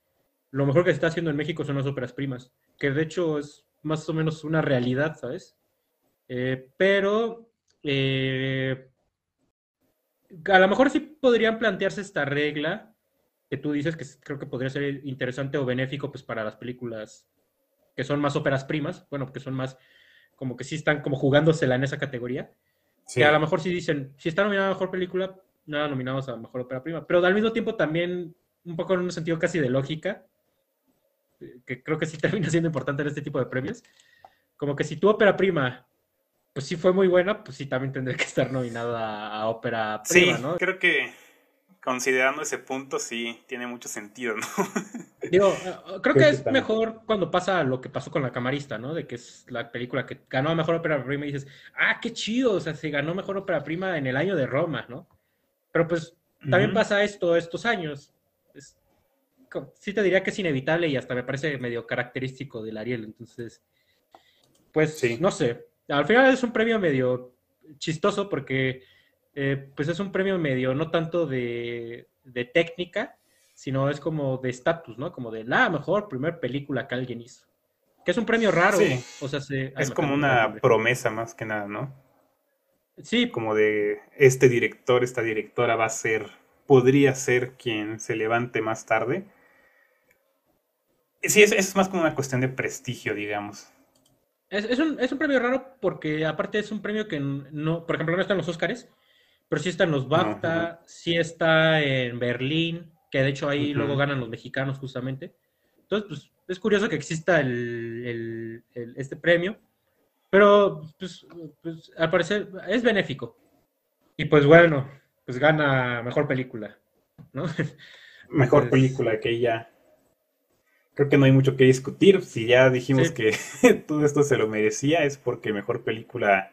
lo mejor que se está haciendo en México son las óperas primas, que de hecho es más o menos una realidad, ¿sabes? Eh, pero eh, a lo mejor sí podrían plantearse esta regla que tú dices que creo que podría ser interesante o benéfico pues para las películas que son más óperas primas, bueno, que son más como que sí están como jugándosela en esa categoría. Que a lo mejor sí dicen, si está nominada a mejor película, nada nominados a mejor ópera prima. Pero al mismo tiempo también, un poco en un sentido casi de lógica, que creo que sí termina siendo importante en este tipo de premios. Como que si tu ópera prima, pues sí fue muy buena, pues sí también tendría que estar nominada a, ópera prima, sí, Creo que considerando ese punto, sí, tiene mucho sentido, ¿no? Digo, creo que es mejor cuando pasa lo que pasó con La Camarista, ¿no? De que es la película que ganó a Mejor Ópera Prima y dices, ah, qué chido, o sea, se ganó Mejor Ópera Prima en el año de Roma, ¿no? Pero pues también pasa esto estos años. Sí te diría que es inevitable y hasta me parece medio característico del Ariel, entonces, pues, sí. no sé. Al final es un premio medio chistoso porque eh, pues es un premio medio, no tanto de, técnica, sino es como de estatus, ¿no? Como de la mejor primer película que alguien hizo. Que es un premio raro. O sea, es como una promesa más que nada, ¿no? Sí. Como de este director, esta directora va a ser, podría ser quien se levante más tarde. Sí, es, es más como una cuestión de prestigio, digamos. Es, un, es, un, premio raro porque aparte es un premio que no, por ejemplo, no está en los Oscars, pero sí está en los BAFTA, sí está en Berlín, que de hecho ahí luego ganan los mexicanos justamente. Entonces, pues es curioso que exista el, este premio, pero pues, pues, al parecer es benéfico. Y pues bueno, pues gana mejor película, ¿no? Mejor película que ya. Creo que no hay mucho que discutir. Si ya dijimos que todo esto se lo merecía, es porque mejor película.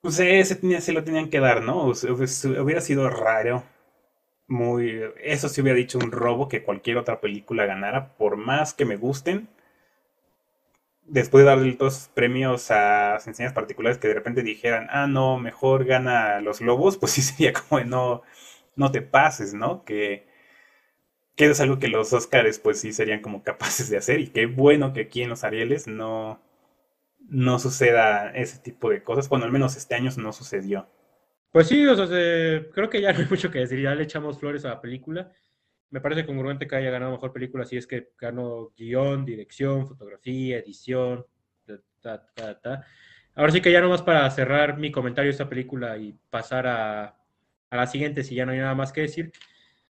Pues ese tenía, se lo tenían que dar, ¿no? hubiera sido raro muy... Eso sí hubiera dicho un robo que cualquier otra película ganara, por más que me gusten. Después de darle todos premios a enseñas particulares que de repente dijeran, ah, no, mejor gana los lobos, pues sí sería como de no, no te pases, ¿no? Que, que es algo que los Oscars pues sí serían como capaces de hacer y qué bueno que aquí en los Arieles no, no suceda ese tipo de cosas. Bueno, al menos este año no sucedió. Pues sí, o sea, creo que ya no hay mucho que decir, ya le echamos flores a la película. Me parece congruente que haya ganado mejor película, si es que ganó guion, dirección, fotografía, edición, Ahora sí que ya nomás para cerrar mi comentario de esta película y pasar a, a la siguiente, si ya no hay nada más que decir.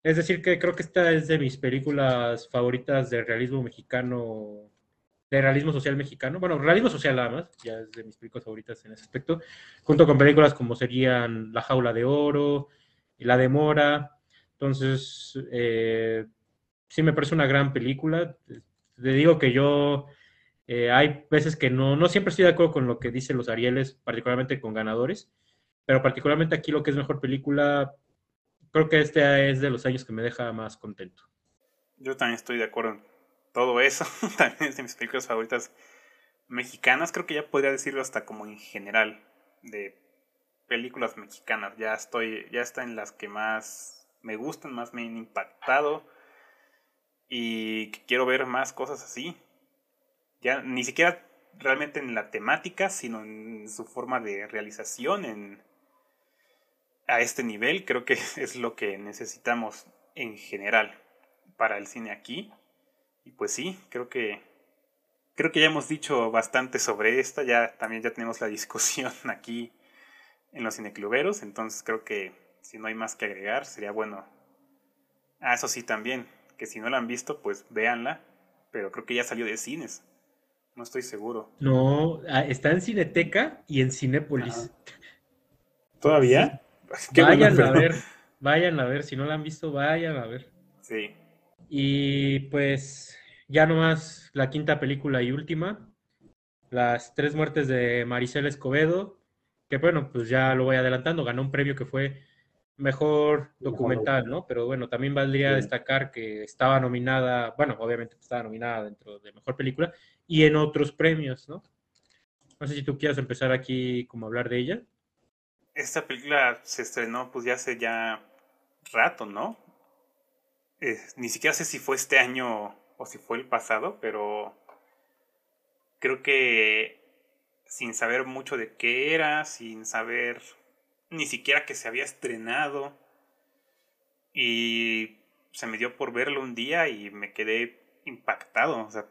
Es decir, que creo que esta es de mis películas favoritas de realismo mexicano de realismo social mexicano. Bueno, realismo social nada más, ya es de mis películas favoritas en ese aspecto, junto con películas como serían La Jaula de Oro y La Demora. Entonces, eh, sí me parece una gran película. Le digo que yo eh, hay veces que no, no siempre estoy de acuerdo con lo que dicen los Arieles, particularmente con ganadores, pero particularmente aquí lo que es mejor película, creo que este es de los años que me deja más contento. Yo también estoy de acuerdo todo eso. También es de mis películas favoritas mexicanas. Creo que ya podría decirlo hasta como en general de películas mexicanas. Ya estoy, ya está en las que más me gustan, más me han impactado y quiero ver más cosas así. Ya ni siquiera realmente en la temática, sino en su forma de realización en a este nivel, creo que es lo que necesitamos en general para el cine aquí. Y pues sí, creo que creo que ya hemos dicho bastante sobre esta, ya también ya tenemos la discusión aquí en los cinecluberos, entonces creo que si no hay más que agregar, sería bueno. Ah, eso sí también, que si no la han visto, pues véanla, pero creo que ya salió de cines. No estoy seguro. No, ah, está en Cineteca y en Cinépolis. ¿Todavía? Vayan a ver, vayan a ver, si no la han visto, vayan a ver. Sí. Y pues ya nomás la quinta película y última, Las tres muertes de Maricel Escobedo, que bueno, pues ya lo voy adelantando, ganó un premio que fue mejor documental, ¿no? Pero bueno, también valdría destacar que estaba nominada, bueno, obviamente estaba nominada dentro de mejor película y en otros premios, ¿no? No sé si tú quieras empezar aquí como hablar de ella. Esta película se estrenó pues ya hace ya rato, ¿no? Eh, ni siquiera sé si fue este año o si fue el pasado, pero creo que sin saber mucho de qué era, sin saber ni siquiera que se había estrenado, y se me dio por verlo un día y me quedé impactado, o sea,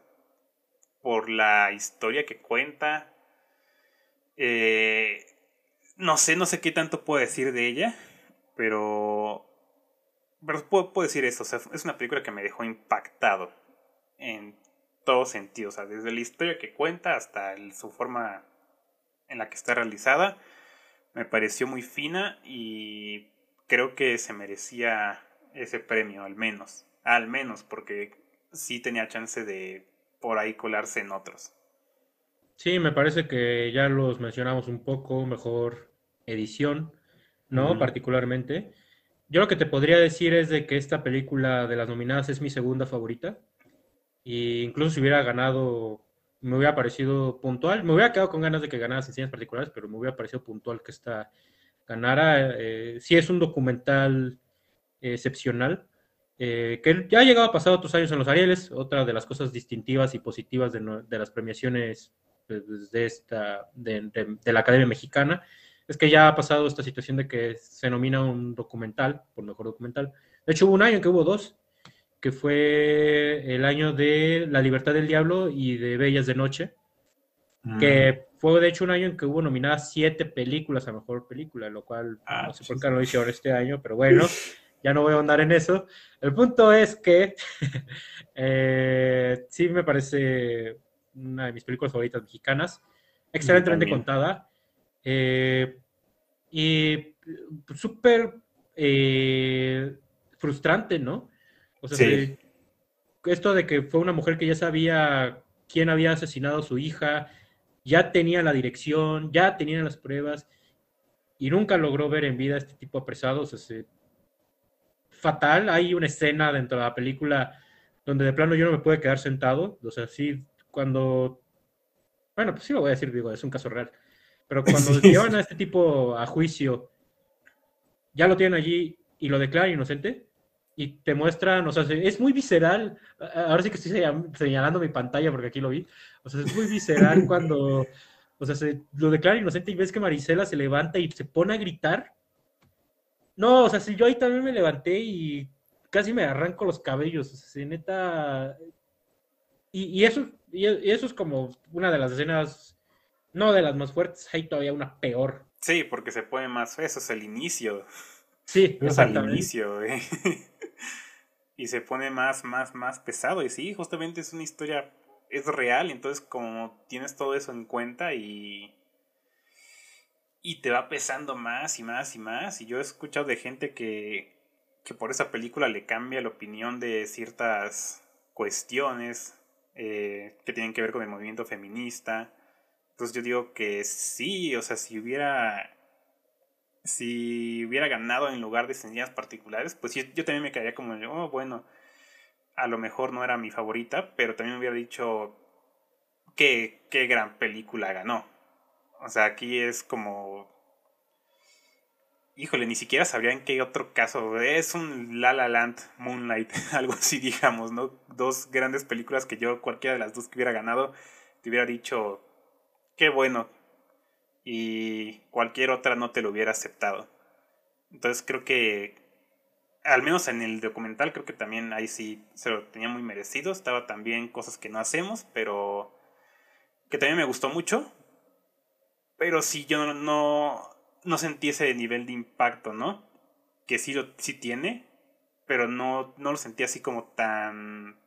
por la historia que cuenta. Eh, no sé, no sé qué tanto puedo decir de ella, pero, pero puedo, puedo decir eso, o sea, es una película que me dejó impactado en todo sentido, o sea, desde la historia que cuenta hasta su forma en la que está realizada, me pareció muy fina y creo que se merecía ese premio, al menos, al menos, porque sí tenía chance de por ahí colarse en otros. Sí, me parece que ya los mencionamos un poco, mejor edición, ¿no? Particularmente. Yo lo que te podría decir es de que esta película de las nominadas es mi segunda favorita. Y incluso si hubiera ganado, me hubiera parecido puntual. Me hubiera quedado con ganas de que ganara ciencias particulares, pero me hubiera parecido puntual que esta ganara. Eh, sí es un documental excepcional. Eh, que ya ha llegado a pasar otros años en los Arieles, otra de las cosas distintivas y positivas de, las premiaciones pues, de, esta, de, la Academia Mexicana, es que ya ha pasado esta situación de que se nomina un documental, por mejor documental. De hecho, hubo un año en que hubo dos, que fue el año de La Libertad del Diablo y de Bellas de Noche. que fue de hecho un año en que hubo nominadas siete películas a mejor película, lo cual ah, no sé por qué no lo hicieron este año, pero bueno, ya no voy a andar en eso. El punto es que eh, sí me parece una de mis películas favoritas mexicanas, excelentemente contada eh, y súper eh, frustrante, ¿no? O sea, esto de que fue una mujer que ya sabía quién había asesinado a su hija, ya tenía la dirección, ya tenía las pruebas y nunca logró ver en vida a este tipo apresados. Es fatal. Hay una escena dentro de la película donde de plano yo no me puedo quedar sentado. O sea, sí, cuando. Bueno, pues sí lo voy a decir, digo, es un caso real. Pero cuando llevan a este tipo a juicio, ya lo tienen allí y lo declaran inocente, y te muestran, o sea, es muy visceral. Ahora sí que estoy señalando mi pantalla porque aquí lo vi. O sea, es muy visceral cuando, o sea, se lo declara inocente y ves que Marisela se levanta y se pone a gritar. No, o sea, si yo ahí también me levanté y casi me arranco los cabellos, o sea, neta. Y, eso, y eso es como una de las escenas, no de las más fuertes, hay todavía una peor. Sí, porque se pone más, eso es el inicio. Sí, es al inicio, ¿eh? y se pone más, más, más pesado. Y sí, justamente es una historia, es real, entonces como tienes todo eso en cuenta y... Y te va pesando más y más y más. Y yo he escuchado de gente que, que por esa película le cambia la opinión de ciertas cuestiones eh, que tienen que ver con el movimiento feminista. Entonces yo digo que sí, o sea, si hubiera si hubiera ganado en lugar de escenas particulares, pues yo, yo también me quedaría como, oh, bueno, a lo mejor no era mi favorita, pero también hubiera dicho qué, qué gran película ganó. O sea, aquí es como... Híjole, ni siquiera sabría en qué otro caso. Es un La La Land, Moonlight, algo así, digamos, ¿no? Dos grandes películas que yo, cualquiera de las dos que hubiera ganado, te hubiera dicho, qué bueno, y cualquier otra no te lo hubiera aceptado. Entonces creo que, al menos en el documental, creo que también ahí sí se lo tenía muy merecido. Estaba también cosas que no hacemos, pero que también me gustó mucho. Pero sí, yo no, no, no sentí ese nivel de impacto, ¿no? Que sí, lo, sí tiene, pero no, no lo sentí así como tan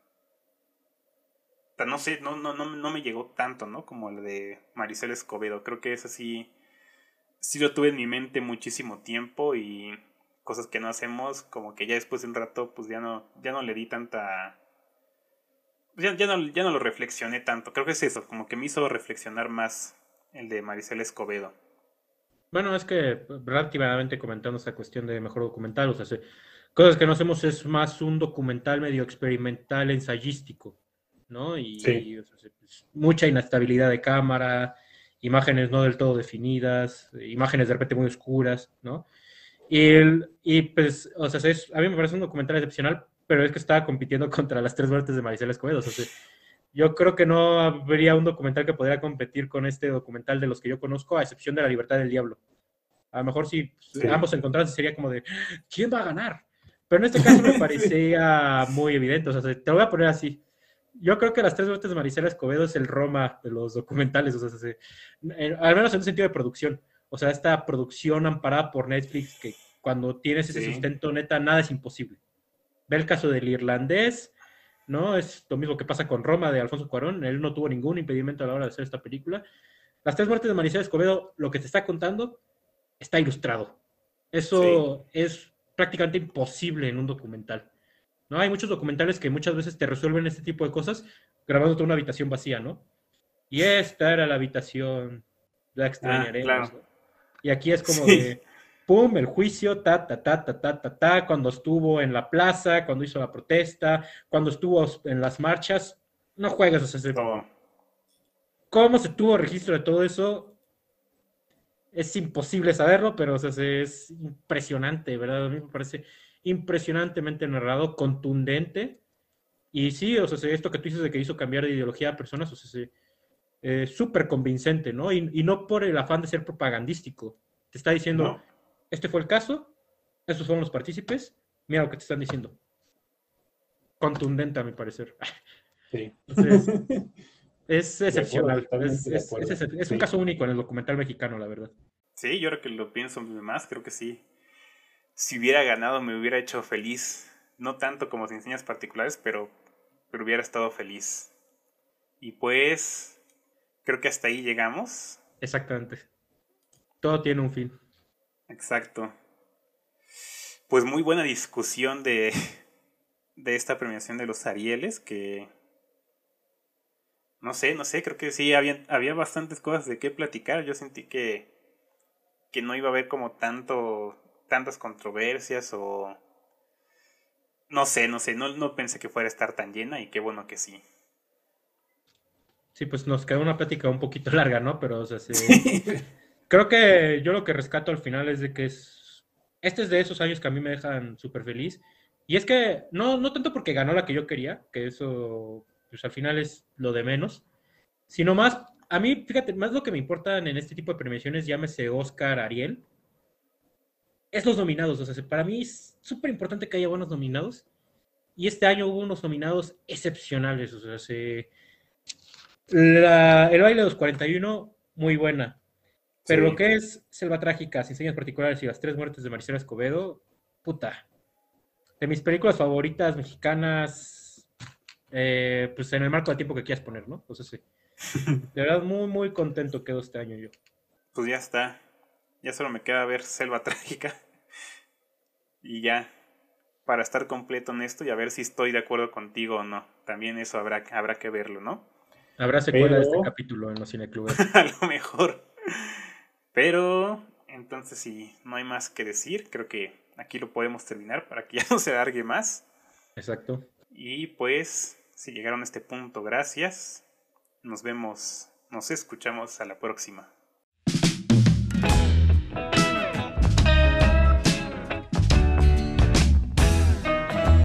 no sé, no, no, no, no me llegó tanto, ¿no? Como el de Maricel Escobedo. Creo que es así, sí lo tuve en mi mente muchísimo tiempo y cosas que no hacemos, como que ya después de un rato, pues ya no, ya no le di tanta... Ya, ya, no, ya no lo reflexioné tanto. Creo que es eso, como que me hizo reflexionar más el de Maricel Escobedo. Bueno, es que relativamente comentando esa cuestión de mejor documental, o sea, cosas que no hacemos es más un documental medio experimental, ensayístico. ¿No? Y, pues, mucha inestabilidad de cámara, imágenes no del todo definidas, imágenes de repente muy oscuras, ¿no? Y, y pues, o sea, es, a mí me parece un documental excepcional, pero es que estaba compitiendo contra las tres muertes de Maricela Escobedo. O sea, yo creo que no habría un documental que pudiera competir con este documental de los que yo conozco, a excepción de La Libertad del Diablo. A lo mejor si ambos encontrasen sería como de, ¿quién va a ganar? Pero en este caso me parecía muy evidente. O sea, te lo voy a poner así yo creo que las tres muertes de Maricela Escobedo es el Roma de los documentales, o sea, al menos en un sentido de producción. O sea, esta producción amparada por Netflix que cuando tienes ese sustento neta, nada es imposible. Ve el caso del irlandés, ¿no? Es lo mismo que pasa con Roma de Alfonso Cuarón, él no tuvo ningún impedimento a la hora de hacer esta película. Las tres muertes de Maricela Escobedo, lo que te está contando, está ilustrado. Eso es prácticamente imposible en un documental. ¿No? Hay muchos documentales que muchas veces te resuelven este tipo de cosas grabándote una habitación vacía, ¿no? Y esta era la habitación, la extrañaremos. Ah, y aquí es como de, pum, el juicio, ta, ta, ta, ta, ta, ta, ta, cuando estuvo en la plaza, cuando hizo la protesta, cuando estuvo en las marchas, no juegas, o sea, ¿cómo se tuvo registro de todo eso? Es imposible saberlo, pero o sea, es impresionante, ¿verdad? A mí me parece impresionantemente narrado, contundente. Y sí, o sea, esto que tú dices de que hizo cambiar de ideología a personas, o sea, es súper convincente, ¿no? Y, no por el afán de ser propagandístico. Te está diciendo, este fue el caso, estos fueron los partícipes, mira lo que te están diciendo. Contundente, a mi parecer. Sí. Es excepcional. Es, un caso único en el documental mexicano, la verdad. Sí, yo ahora que lo pienso más, creo que sí. Si hubiera ganado, me hubiera hecho feliz. No tanto como sin señas particulares, pero, pero hubiera estado feliz. Y pues, creo que hasta ahí llegamos. Exactamente. Todo tiene un fin. Exacto. Pues muy buena discusión de, de esta premiación de los Arieles, que no sé, no sé, creo que sí había, había bastantes cosas de qué platicar. Yo sentí que, que no iba a haber como tanto, tantas controversias o... No sé, no sé, no, no pensé que fuera a estar tan llena y qué bueno que sí. Sí, pues nos quedó una plática un poquito larga, ¿no? Pero, o sea, sí. Creo que yo lo que rescato al final es de que es... Este es de esos años que a mí me dejan súper feliz. Y es que, no, no tanto porque ganó la que yo quería, que eso pues al final es lo de menos, sino más, a mí, fíjate, más lo que me importan en este tipo de premiaciones, llámese Oscar, Ariel, es los nominados. O sea, para mí es súper importante que haya buenos nominados. Y este año hubo unos nominados excepcionales. O sea, se, el baile de los 41, muy buena. Pero lo que es Selva Trágica, Sin Señas Particulares y Las Tres Muertes de Maricela Escobedo, puta. De mis películas favoritas mexicanas, eh, pues en el marco de tiempo que quieras poner, ¿no? Entonces sí. De verdad, muy, muy contento quedo este año yo. Pues ya está. Ya solo me queda ver Selva Trágica. Y ya, para estar completo en esto y a ver si estoy de acuerdo contigo o no. También eso habrá, habrá que verlo, ¿no? Habrá secuela de este capítulo en los cineclubes. a lo mejor. Pero, entonces, si no hay más que decir, creo que aquí lo podemos terminar para que ya no se alargue más. Exacto. Y pues, si llegaron a este punto, gracias. Nos vemos, nos escuchamos a la próxima.